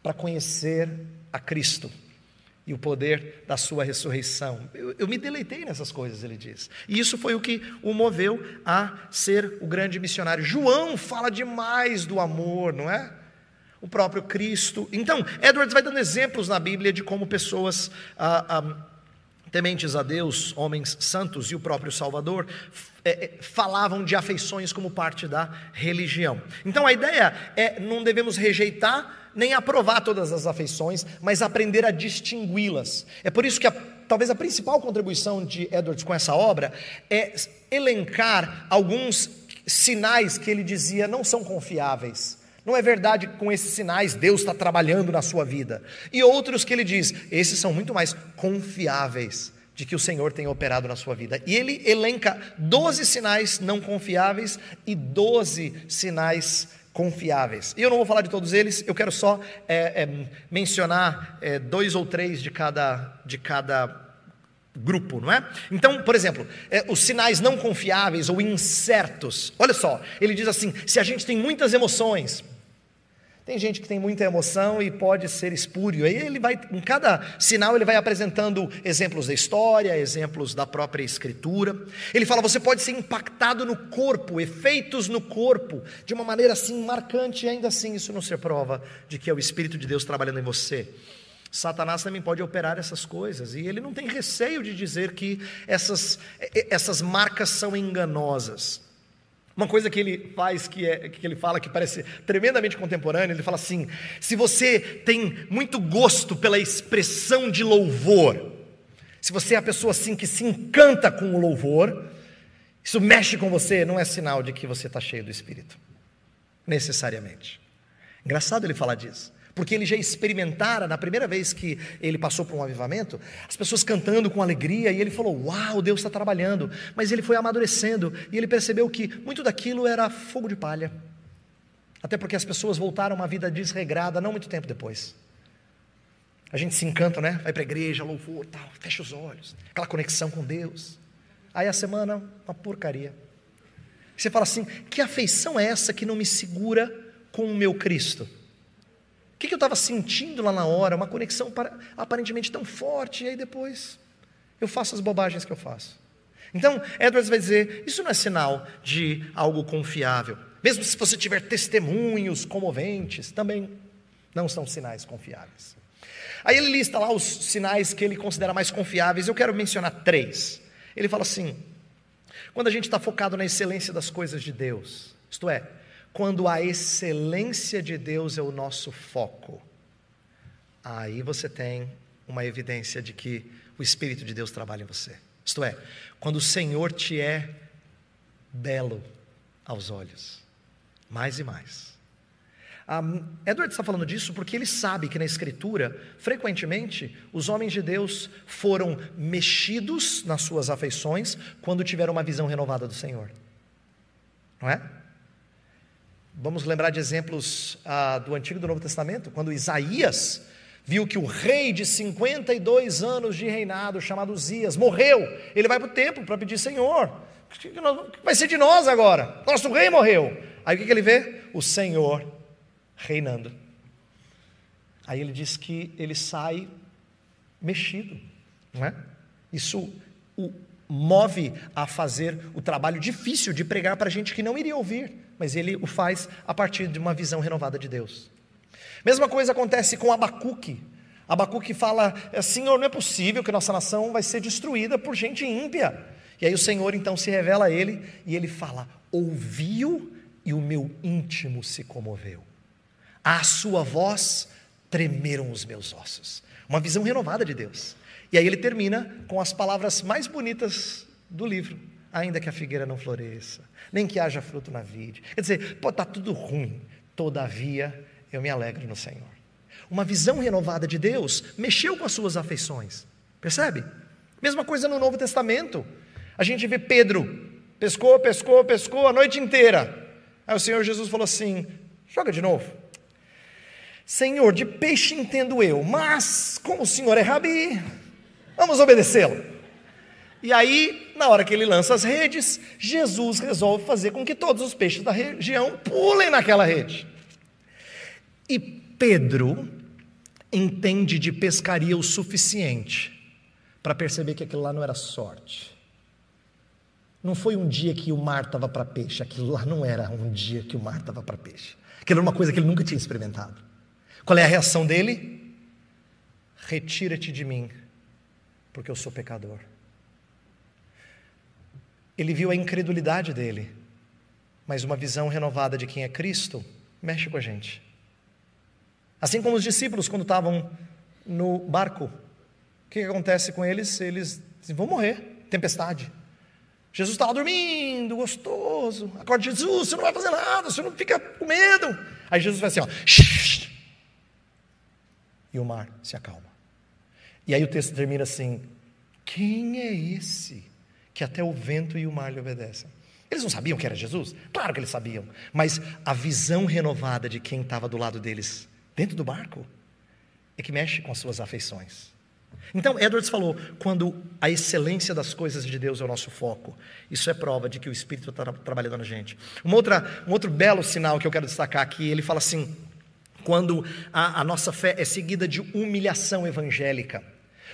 para conhecer a Cristo e o poder da sua ressurreição. Eu, eu, me deleitei nessas coisas, ele diz. E isso foi o que o moveu a ser o grande missionário. João fala demais do amor, não é? O próprio Cristo. Então, Edwards vai dando exemplos na Bíblia de como pessoas ah, ah, tementes a Deus, homens santos e o próprio Salvador, é, é, falavam de afeições como parte da religião. Então a ideia é não devemos rejeitar nem aprovar todas as afeições, mas aprender a distingui-las. É por isso que a, talvez a principal contribuição de Edwards com essa obra é elencar alguns sinais que ele dizia não são confiáveis. Não é verdade que com esses sinais Deus está trabalhando na sua vida. E outros que ele diz, esses são muito mais confiáveis de que o Senhor tem operado na sua vida. E ele elenca 12 sinais não confiáveis e 12 sinais confiáveis. E eu não vou falar de todos eles, eu quero só é, é, mencionar é, dois ou três de cada, de cada grupo, não é? Então, por exemplo, é, os sinais não confiáveis ou incertos. Olha só, ele diz assim: se a gente tem muitas emoções, tem gente que tem muita emoção e pode ser espúrio. Aí ele vai, em cada sinal, ele vai apresentando exemplos da história, exemplos da própria escritura. Ele fala: você pode ser impactado no corpo, efeitos no corpo, de uma maneira assim marcante, e ainda assim isso não se prova de que é o Espírito de Deus trabalhando em você. Satanás também pode operar essas coisas, e ele não tem receio de dizer que essas, essas marcas são enganosas. Uma coisa que ele faz, que, é, que ele fala que parece tremendamente contemporâneo, ele fala assim: se você tem muito gosto pela expressão de louvor, se você é a pessoa assim que se encanta com o louvor, isso mexe com você, não é sinal de que você está cheio do Espírito, necessariamente. Engraçado ele falar disso porque ele já experimentara, na primeira vez que ele passou por um avivamento, as pessoas cantando com alegria, e ele falou: Uau, Deus está trabalhando. Mas ele foi amadurecendo, e ele percebeu que muito daquilo era fogo de palha. Até porque as pessoas voltaram a uma vida desregrada não muito tempo depois. A gente se encanta, né? Vai para a igreja, louvor, tal, fecha os olhos, aquela conexão com Deus. Aí a semana, uma porcaria. Você fala assim: que afeição é essa que não me segura com o meu Cristo? Que, que eu estava sentindo lá na hora? Uma conexão para, aparentemente tão forte, e aí depois eu faço as bobagens que eu faço. Então, Edwards vai dizer: isso não é sinal de algo confiável. Mesmo se você tiver testemunhos comoventes, também não são sinais confiáveis. Aí ele lista lá os sinais que ele considera mais confiáveis, eu quero mencionar três. Ele fala assim: quando a gente está focado na excelência das coisas de Deus, isto é, quando a excelência de Deus é o nosso foco, aí você tem uma evidência de que o Espírito de Deus trabalha em você. Isto é, quando o Senhor te é belo aos olhos, mais e mais. Um, Edward está falando disso porque ele sabe que na Escritura, frequentemente, os homens de Deus foram mexidos nas suas afeições quando tiveram uma visão renovada do Senhor. Não é? Vamos lembrar de exemplos ah, do Antigo e do Novo Testamento, quando Isaías viu que o rei de 52 anos de reinado, chamado Zias, morreu. Ele vai para o templo para pedir: Senhor, o que vai ser de nós agora? Nosso rei morreu. Aí o que, que ele vê? O Senhor reinando. Aí ele diz que ele sai mexido, não é? Isso o move a fazer o trabalho difícil de pregar para gente que não iria ouvir mas ele o faz a partir de uma visão renovada de Deus. Mesma coisa acontece com Abacuque. Abacuque fala: Senhor, não é possível que nossa nação vai ser destruída por gente ímpia. E aí o Senhor então se revela a ele e ele fala: Ouviu e o meu íntimo se comoveu. À sua voz tremeram os meus ossos. Uma visão renovada de Deus. E aí ele termina com as palavras mais bonitas do livro: Ainda que a figueira não floresça, nem que haja fruto na vide. Quer dizer, pode estar tá tudo ruim, todavia eu me alegro no Senhor. Uma visão renovada de Deus mexeu com as suas afeições, percebe? Mesma coisa no Novo Testamento. A gente vê Pedro, pescou, pescou, pescou a noite inteira. Aí o Senhor Jesus falou assim: joga de novo. Senhor, de peixe entendo eu, mas como o Senhor é rabi, vamos obedecê-lo. E aí, na hora que ele lança as redes, Jesus resolve fazer com que todos os peixes da região pulem naquela rede. E Pedro entende de pescaria o suficiente para perceber que aquilo lá não era sorte. Não foi um dia que o mar estava para peixe, aquilo lá não era um dia que o mar estava para peixe. Aquilo era uma coisa que ele nunca tinha experimentado. Qual é a reação dele? Retira-te de mim, porque eu sou pecador. Ele viu a incredulidade dele, mas uma visão renovada de quem é Cristo mexe com a gente. Assim como os discípulos, quando estavam no barco, o que acontece com eles? Eles dizem, vão morrer, tempestade. Jesus estava dormindo, gostoso. Acorda Jesus, você não vai fazer nada, você não fica com medo. Aí Jesus vai assim, ó, e o mar se acalma. E aí o texto termina assim: quem é esse que até o vento e o mar lhe obedecem? Eles não sabiam que era Jesus? Claro que eles sabiam, mas a visão renovada de quem estava do lado deles, dentro do barco, é que mexe com as suas afeições. Então, Edwards falou: quando a excelência das coisas de Deus é o nosso foco, isso é prova de que o Espírito está trabalhando na gente. Uma outra, um outro belo sinal que eu quero destacar aqui, ele fala assim: quando a, a nossa fé é seguida de humilhação evangélica.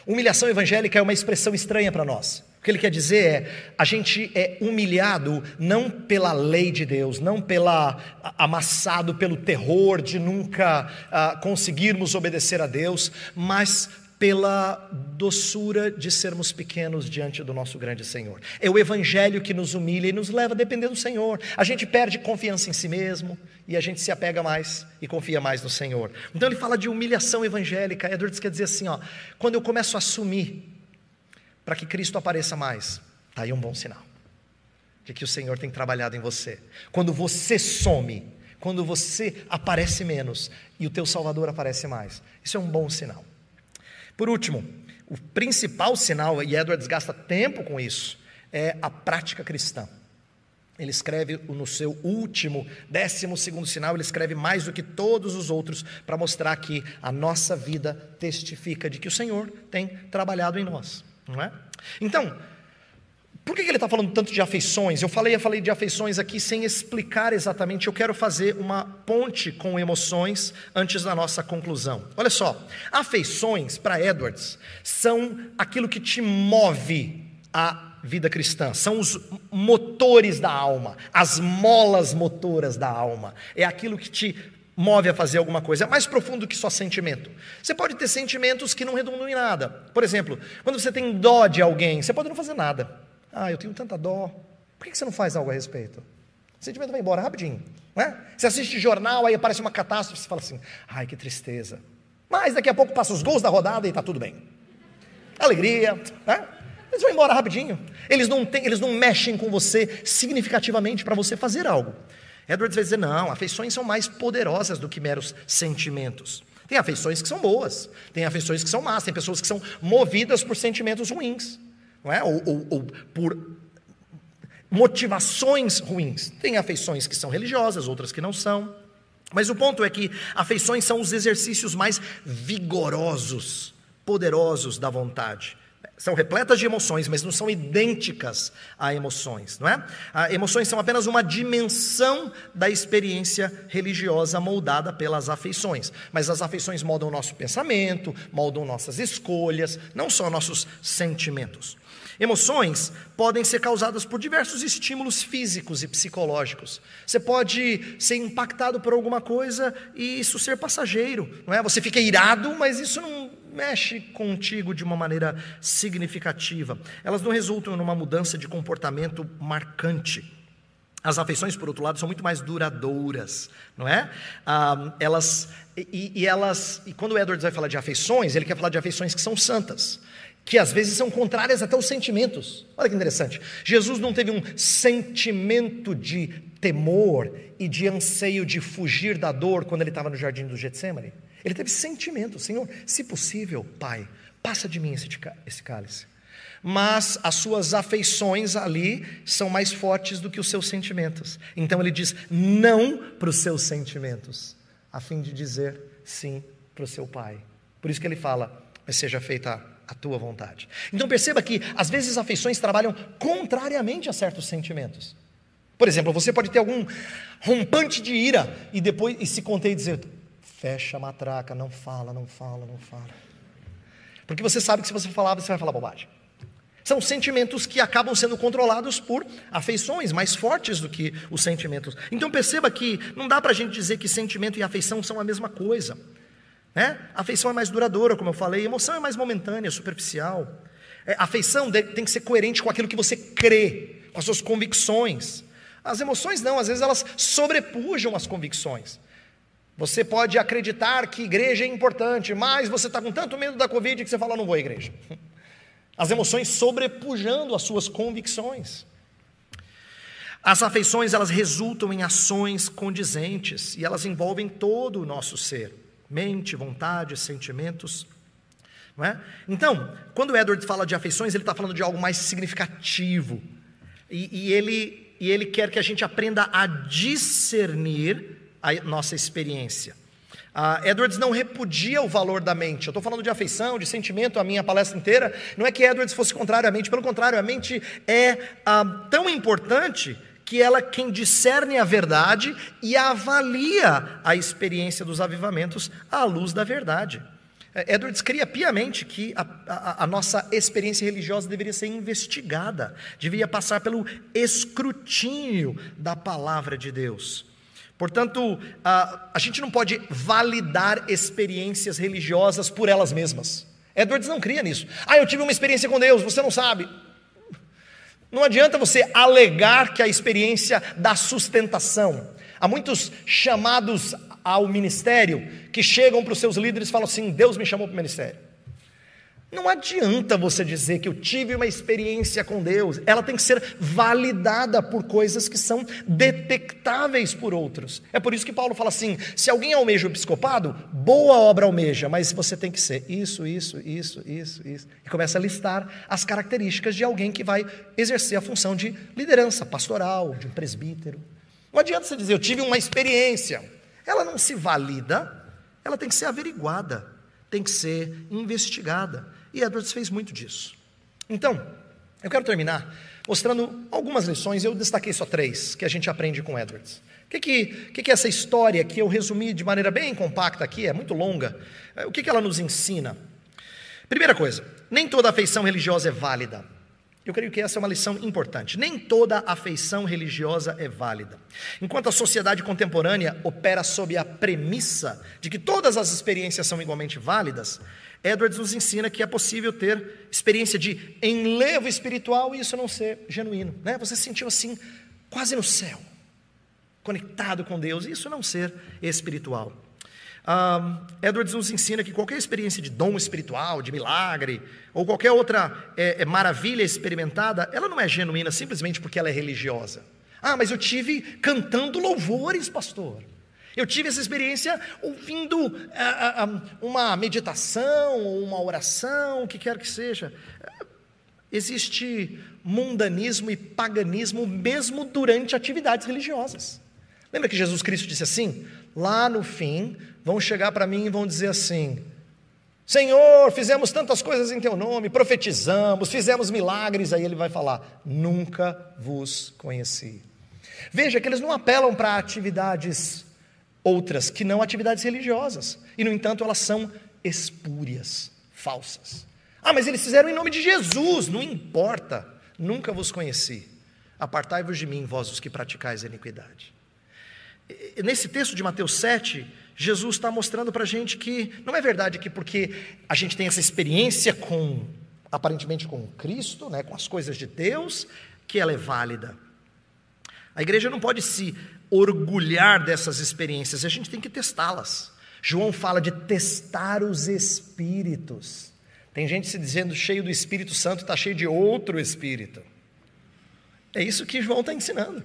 Humilhação evangélica é uma expressão estranha para nós. O que ele quer dizer é: a gente é humilhado não pela lei de Deus, não pela amassado pelo terror de nunca uh, conseguirmos obedecer a Deus, mas pela doçura de sermos pequenos diante do nosso grande Senhor. É o Evangelho que nos humilha e nos leva a depender do Senhor. A gente perde confiança em si mesmo e a gente se apega mais e confia mais no Senhor. Então ele fala de humilhação evangélica. Edwards quer dizer assim: ó, quando eu começo a assumir para que Cristo apareça mais, está aí um bom sinal que o Senhor tem trabalhado em você. Quando você some, quando você aparece menos e o teu Salvador aparece mais, isso é um bom sinal. Por último, o principal sinal, e Edwards gasta tempo com isso, é a prática cristã. Ele escreve no seu último, décimo segundo sinal, ele escreve mais do que todos os outros para mostrar que a nossa vida testifica de que o Senhor tem trabalhado em nós, não é? Então, por que ele está falando tanto de afeições? Eu falei, eu falei de afeições aqui sem explicar exatamente. Eu quero fazer uma ponte com emoções antes da nossa conclusão. Olha só, afeições para Edwards são aquilo que te move a vida cristã, são os motores da alma, as molas motoras da alma. É aquilo que te move a fazer alguma coisa. É mais profundo que só sentimento. Você pode ter sentimentos que não redundam em nada. Por exemplo, quando você tem dó de alguém, você pode não fazer nada. Ah, eu tenho tanta dó. Por que você não faz algo a respeito? O sentimento vai embora rapidinho. Não é? Você assiste jornal, aí aparece uma catástrofe, você fala assim, ai que tristeza. Mas daqui a pouco passa os gols da rodada e está tudo bem. Alegria, né? Eles vão embora rapidinho. Eles não, tem, eles não mexem com você significativamente para você fazer algo. Edwards vai dizer: não, afeições são mais poderosas do que meros sentimentos. Tem afeições que são boas, tem afeições que são más, tem pessoas que são movidas por sentimentos ruins não é? ou, ou, ou por motivações ruins. Tem afeições que são religiosas, outras que não são. Mas o ponto é que afeições são os exercícios mais vigorosos, poderosos da vontade. São repletas de emoções, mas não são idênticas a emoções, não é? A emoções são apenas uma dimensão da experiência religiosa moldada pelas afeições. Mas as afeições moldam nosso pensamento, moldam nossas escolhas, não só nossos sentimentos. Emoções podem ser causadas por diversos estímulos físicos e psicológicos. Você pode ser impactado por alguma coisa e isso ser passageiro, não é? Você fica irado, mas isso não mexe contigo de uma maneira significativa. Elas não resultam numa mudança de comportamento marcante. As afeições, por outro lado, são muito mais duradouras, não é? Ah, elas e, e, elas e quando o Edwards vai falar de afeições, ele quer falar de afeições que são santas que às vezes são contrárias até aos sentimentos. Olha que interessante. Jesus não teve um sentimento de temor e de anseio de fugir da dor quando ele estava no jardim do Getsemane. Ele teve sentimento, Senhor, se possível, Pai, passa de mim esse, cálice. Mas as suas afeições ali são mais fortes do que os seus sentimentos. Então ele diz não para os seus sentimentos, a fim de dizer sim para o seu Pai. Por isso que ele fala: mas seja feita a tua vontade. Então perceba que às vezes afeições trabalham contrariamente a certos sentimentos. Por exemplo, você pode ter algum rompante de ira e depois e se conter e dizer: fecha a matraca, não fala, não fala, não fala. Porque você sabe que se você falar, você vai falar bobagem. São sentimentos que acabam sendo controlados por afeições mais fortes do que os sentimentos. Então perceba que não dá para a gente dizer que sentimento e afeição são a mesma coisa. Né? Afeição é mais duradoura, como eu falei, emoção é mais momentânea, superficial. É, afeição tem que ser coerente com aquilo que você crê, com as suas convicções. As emoções não, às vezes elas sobrepujam as convicções. Você pode acreditar que igreja é importante, mas você está com tanto medo da Covid que você fala, não vou à igreja. As emoções sobrepujando as suas convicções. As afeições, elas resultam em ações condizentes e elas envolvem todo o nosso ser: mente, vontade, sentimentos. Não é? Então, quando Edward fala de afeições, ele está falando de algo mais significativo. E, e, ele, e ele quer que a gente aprenda a discernir a nossa experiência. Uh, Edwards não repudia o valor da mente. Eu estou falando de afeição, de sentimento, a minha palestra inteira. Não é que Edwards fosse contrário à mente, pelo contrário, a mente é uh, tão importante que ela quem discerne a verdade e avalia a experiência dos avivamentos à luz da verdade. É, Edwards cria piamente que a, a, a, nossa experiência religiosa deveria ser investigada, deveria passar pelo escrutínio da palavra de Deus. Portanto, a, a gente não pode validar experiências religiosas por elas mesmas. Edwards não cria nisso. Ah, eu tive uma experiência com Deus, você não sabe. Não adianta você alegar que a experiência dá sustentação. Há muitos chamados ao ministério que chegam para os seus líderes e falam assim: Deus me chamou para o ministério. Não adianta você dizer que eu tive uma experiência com Deus, ela tem que ser validada por coisas que são detectáveis por outros. É por isso que Paulo fala assim: se alguém almeja o episcopado, boa obra almeja, mas você tem que ser isso, isso, isso, isso, isso. E começa a listar as características de alguém que vai exercer a função de liderança pastoral, de um presbítero. Não adianta você dizer, eu tive uma experiência. Ela não se valida, ela tem que ser averiguada, tem que ser investigada. E Edwards fez muito disso. Então, eu quero terminar mostrando algumas lições, eu destaquei só três, que a gente aprende com Edwards. O que, que, que, que essa história que eu resumi de maneira bem compacta aqui, é muito longa, é, o que, que ela nos ensina? Primeira coisa, nem toda afeição religiosa é válida. Eu creio que essa é uma lição importante. Nem toda afeição religiosa é válida. Enquanto a sociedade contemporânea opera sob a premissa de que todas as experiências são igualmente válidas, Edwards nos ensina que é possível ter experiência de enlevo espiritual e isso não ser genuíno. Né? Você se sentiu assim, quase no céu, conectado com Deus, e isso não ser espiritual. Um, Edwards nos ensina que qualquer experiência de dom espiritual, de milagre, ou qualquer outra é, é, maravilha experimentada, ela não é genuína simplesmente porque ela é religiosa. Ah, mas eu tive cantando louvores, pastor. Eu tive essa experiência ouvindo ah, ah, uma meditação uma oração, o que quer que seja. Existe mundanismo e paganismo mesmo durante atividades religiosas. Lembra que Jesus Cristo disse assim? Lá no fim, vão chegar para mim e vão dizer assim: Senhor, fizemos tantas coisas em teu nome, profetizamos, fizemos milagres. Aí ele vai falar: Nunca vos conheci. Veja que eles não apelam para atividades outras que não atividades religiosas. E, no entanto, elas são espúrias, falsas. Ah, mas eles fizeram em nome de Jesus, não importa, nunca vos conheci. Apartai-vos de mim, vós os que praticais a iniquidade. Nesse texto de Mateus 7, Jesus está mostrando para a gente que não é verdade que porque a gente tem essa experiência com, aparentemente com Cristo, né, com as coisas de Deus, que ela é válida. A igreja não pode se orgulhar dessas experiências, a gente tem que testá-las. João fala de testar os espíritos. Tem gente se dizendo cheio do Espírito Santo, está cheio de outro espírito. É isso que João está ensinando.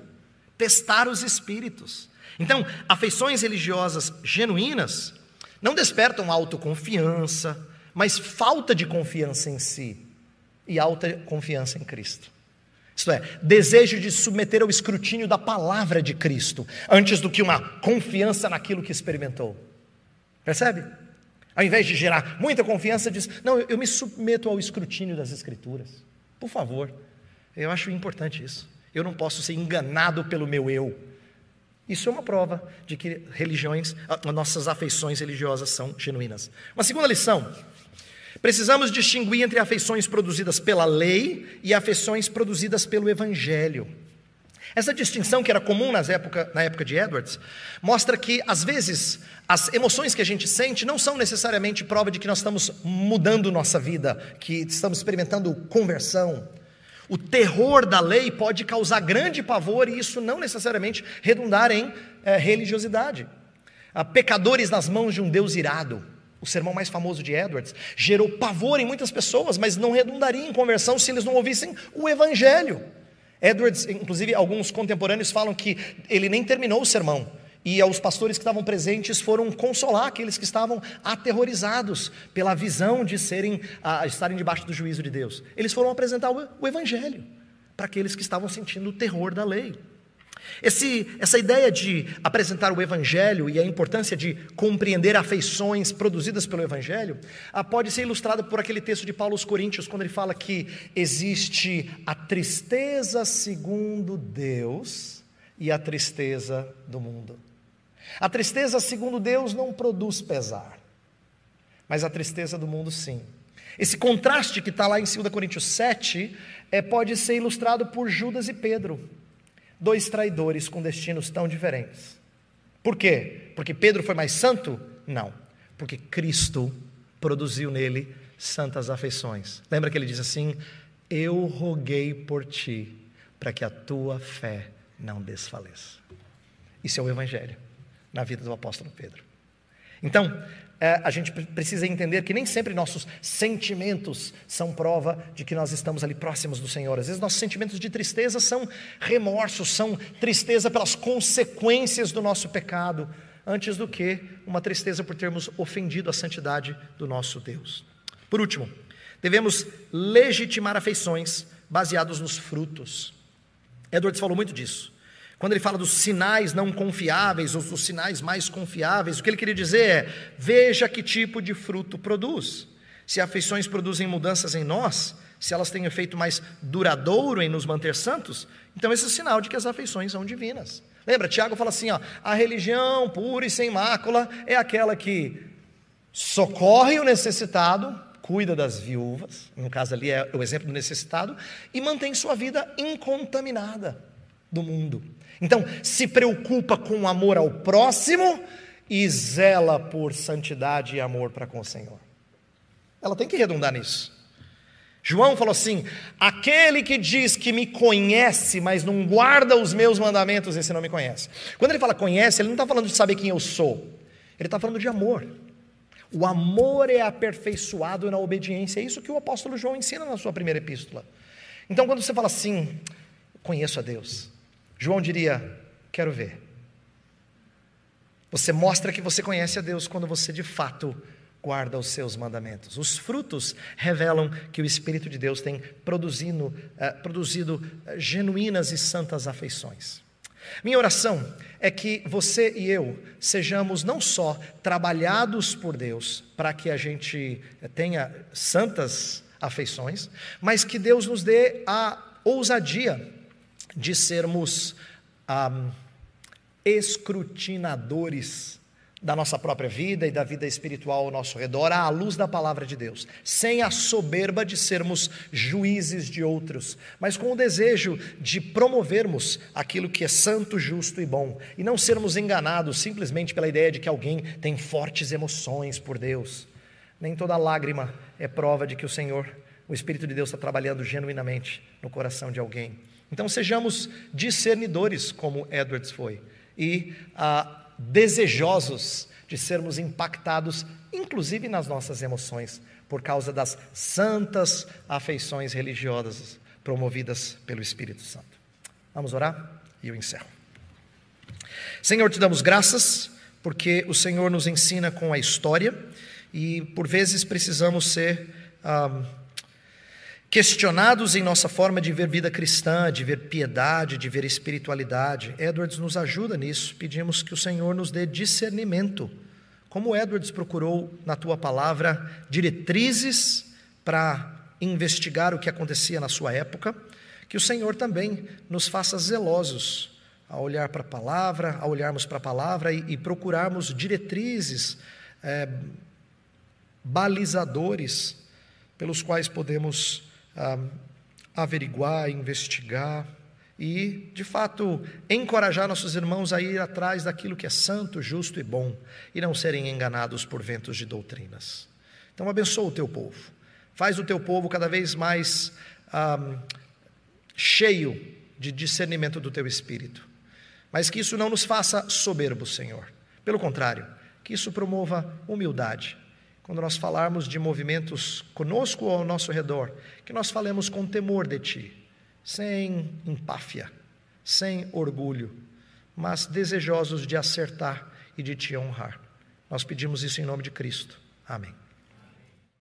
Testar os espíritos. Então, afeições religiosas genuínas não despertam autoconfiança, mas falta de confiança em si e alta confiança em Cristo. Isto é, desejo de submeter ao escrutínio da palavra de Cristo, antes do que uma confiança naquilo que experimentou. Percebe? Ao invés de gerar muita confiança, diz: Não, eu me submeto ao escrutínio das Escrituras. Por favor, eu acho importante isso. Eu não posso ser enganado pelo meu eu. Isso é uma prova de que religiões, nossas afeições religiosas são genuínas. Uma segunda lição Precisamos distinguir entre afeições produzidas pela lei e afeições produzidas pelo evangelho. Essa distinção que era comum nas época, na época de Edwards mostra que, às vezes, as emoções que a gente sente não são necessariamente prova de que nós estamos mudando nossa vida, que estamos experimentando conversão. O terror da lei pode causar grande pavor e isso não necessariamente redundar em é, religiosidade. Há pecadores nas mãos de um Deus irado. O sermão mais famoso de Edwards gerou pavor em muitas pessoas, mas não redundaria em conversão se eles não ouvissem o Evangelho. Edwards, inclusive, alguns contemporâneos falam que ele nem terminou o sermão. E os pastores que estavam presentes foram consolar aqueles que estavam aterrorizados pela visão de serem, estarem debaixo do juízo de Deus. Eles foram apresentar o, o Evangelho para aqueles que estavam sentindo o terror da lei. Esse, essa ideia de apresentar o Evangelho e a importância de compreender afeições produzidas pelo Evangelho ah, pode ser ilustrada por aquele texto de Paulo aos Coríntios, quando ele fala que existe a tristeza segundo Deus e a tristeza do mundo. A tristeza segundo Deus não produz pesar, mas a tristeza do mundo sim. Esse contraste que está lá em 2 Coríntios 7 é, pode ser ilustrado por Judas e Pedro dois traidores com destinos tão diferentes. Por quê? Porque Pedro foi mais santo? Não. Porque Cristo produziu nele santas afeições. Lembra que ele diz assim: Eu roguei por ti, para que a tua fé não desfaleça. Isso é o Evangelho na vida do apóstolo Pedro. Então, é, a gente precisa entender que nem sempre nossos sentimentos são prova de que nós estamos ali próximos do Senhor. Às vezes nossos sentimentos de tristeza são remorsos, são tristeza pelas consequências do nosso pecado, antes do que uma tristeza por termos ofendido a santidade do nosso Deus. Por último, devemos legitimar afeições baseados nos frutos. Edwards falou muito disso. Quando ele fala dos sinais não confiáveis, ou dos sinais mais confiáveis, o que ele queria dizer é: veja que tipo de fruto produz. Se afeições produzem mudanças em nós, se elas têm efeito mais duradouro em nos manter santos, então esse é sinal de que as afeições são divinas. Lembra, Tiago fala assim: ó, a religião pura e sem mácula é aquela que socorre o necessitado, cuida das viúvas, no caso ali é o exemplo do necessitado, e mantém sua vida incontaminada do mundo. Então, se preocupa com amor ao próximo e zela por santidade e amor para com o Senhor. Ela tem que redundar nisso. João falou assim: aquele que diz que me conhece, mas não guarda os meus mandamentos, esse não me conhece. Quando ele fala conhece, ele não está falando de saber quem eu sou, ele está falando de amor. O amor é aperfeiçoado na obediência, é isso que o apóstolo João ensina na sua primeira epístola. Então, quando você fala assim, conheço a Deus, João diria: Quero ver. Você mostra que você conhece a Deus quando você de fato guarda os seus mandamentos. Os frutos revelam que o Espírito de Deus tem produzido, eh, produzido eh, genuínas e santas afeições. Minha oração é que você e eu sejamos não só trabalhados por Deus para que a gente eh, tenha santas afeições, mas que Deus nos dê a ousadia de sermos escrutinadores da nossa própria vida e da vida espiritual ao nosso redor, à luz da palavra de Deus, sem a soberba de sermos juízes de outros, mas com o desejo de promovermos aquilo que é santo, justo e bom, e não sermos enganados simplesmente pela ideia de que alguém tem fortes emoções por Deus. Nem toda lágrima é prova de que o Senhor, o Espírito de Deus, está trabalhando genuinamente no coração de alguém. Então sejamos discernidores, como Edwards foi, e ah, desejosos de sermos impactados, inclusive nas nossas emoções, por causa das santas afeições religiosas promovidas pelo Espírito Santo. Vamos orar e eu encerro. Senhor, te damos graças porque o Senhor nos ensina com a história e por vezes precisamos ser. Ah, questionados em nossa forma de ver vida cristã, de ver piedade, de ver espiritualidade. Edwards nos ajuda nisso. Pedimos que o Senhor nos dê discernimento. Como Edwards procurou na tua palavra diretrizes para investigar o que acontecia na sua época, que o Senhor também nos faça zelosos a olhar para a palavra, a olharmos para a palavra e, e procurarmos diretrizes, é, balizadores pelos quais podemos averiguar, investigar e, de fato, encorajar nossos irmãos a ir atrás daquilo que é santo, justo e bom e não serem enganados por ventos de doutrinas. Então, abençoa o teu povo, faz o teu povo cada vez mais ah, cheio de discernimento do teu espírito, mas que isso não nos faça soberbos, Senhor, pelo contrário, que isso promova humildade. Quando nós falarmos de movimentos conosco ou ao nosso redor, que nós falemos com temor de Ti sem empáfia, sem orgulho, mas desejosos de acertar e de te honrar. Nós pedimos isso em nome de Cristo. Amém.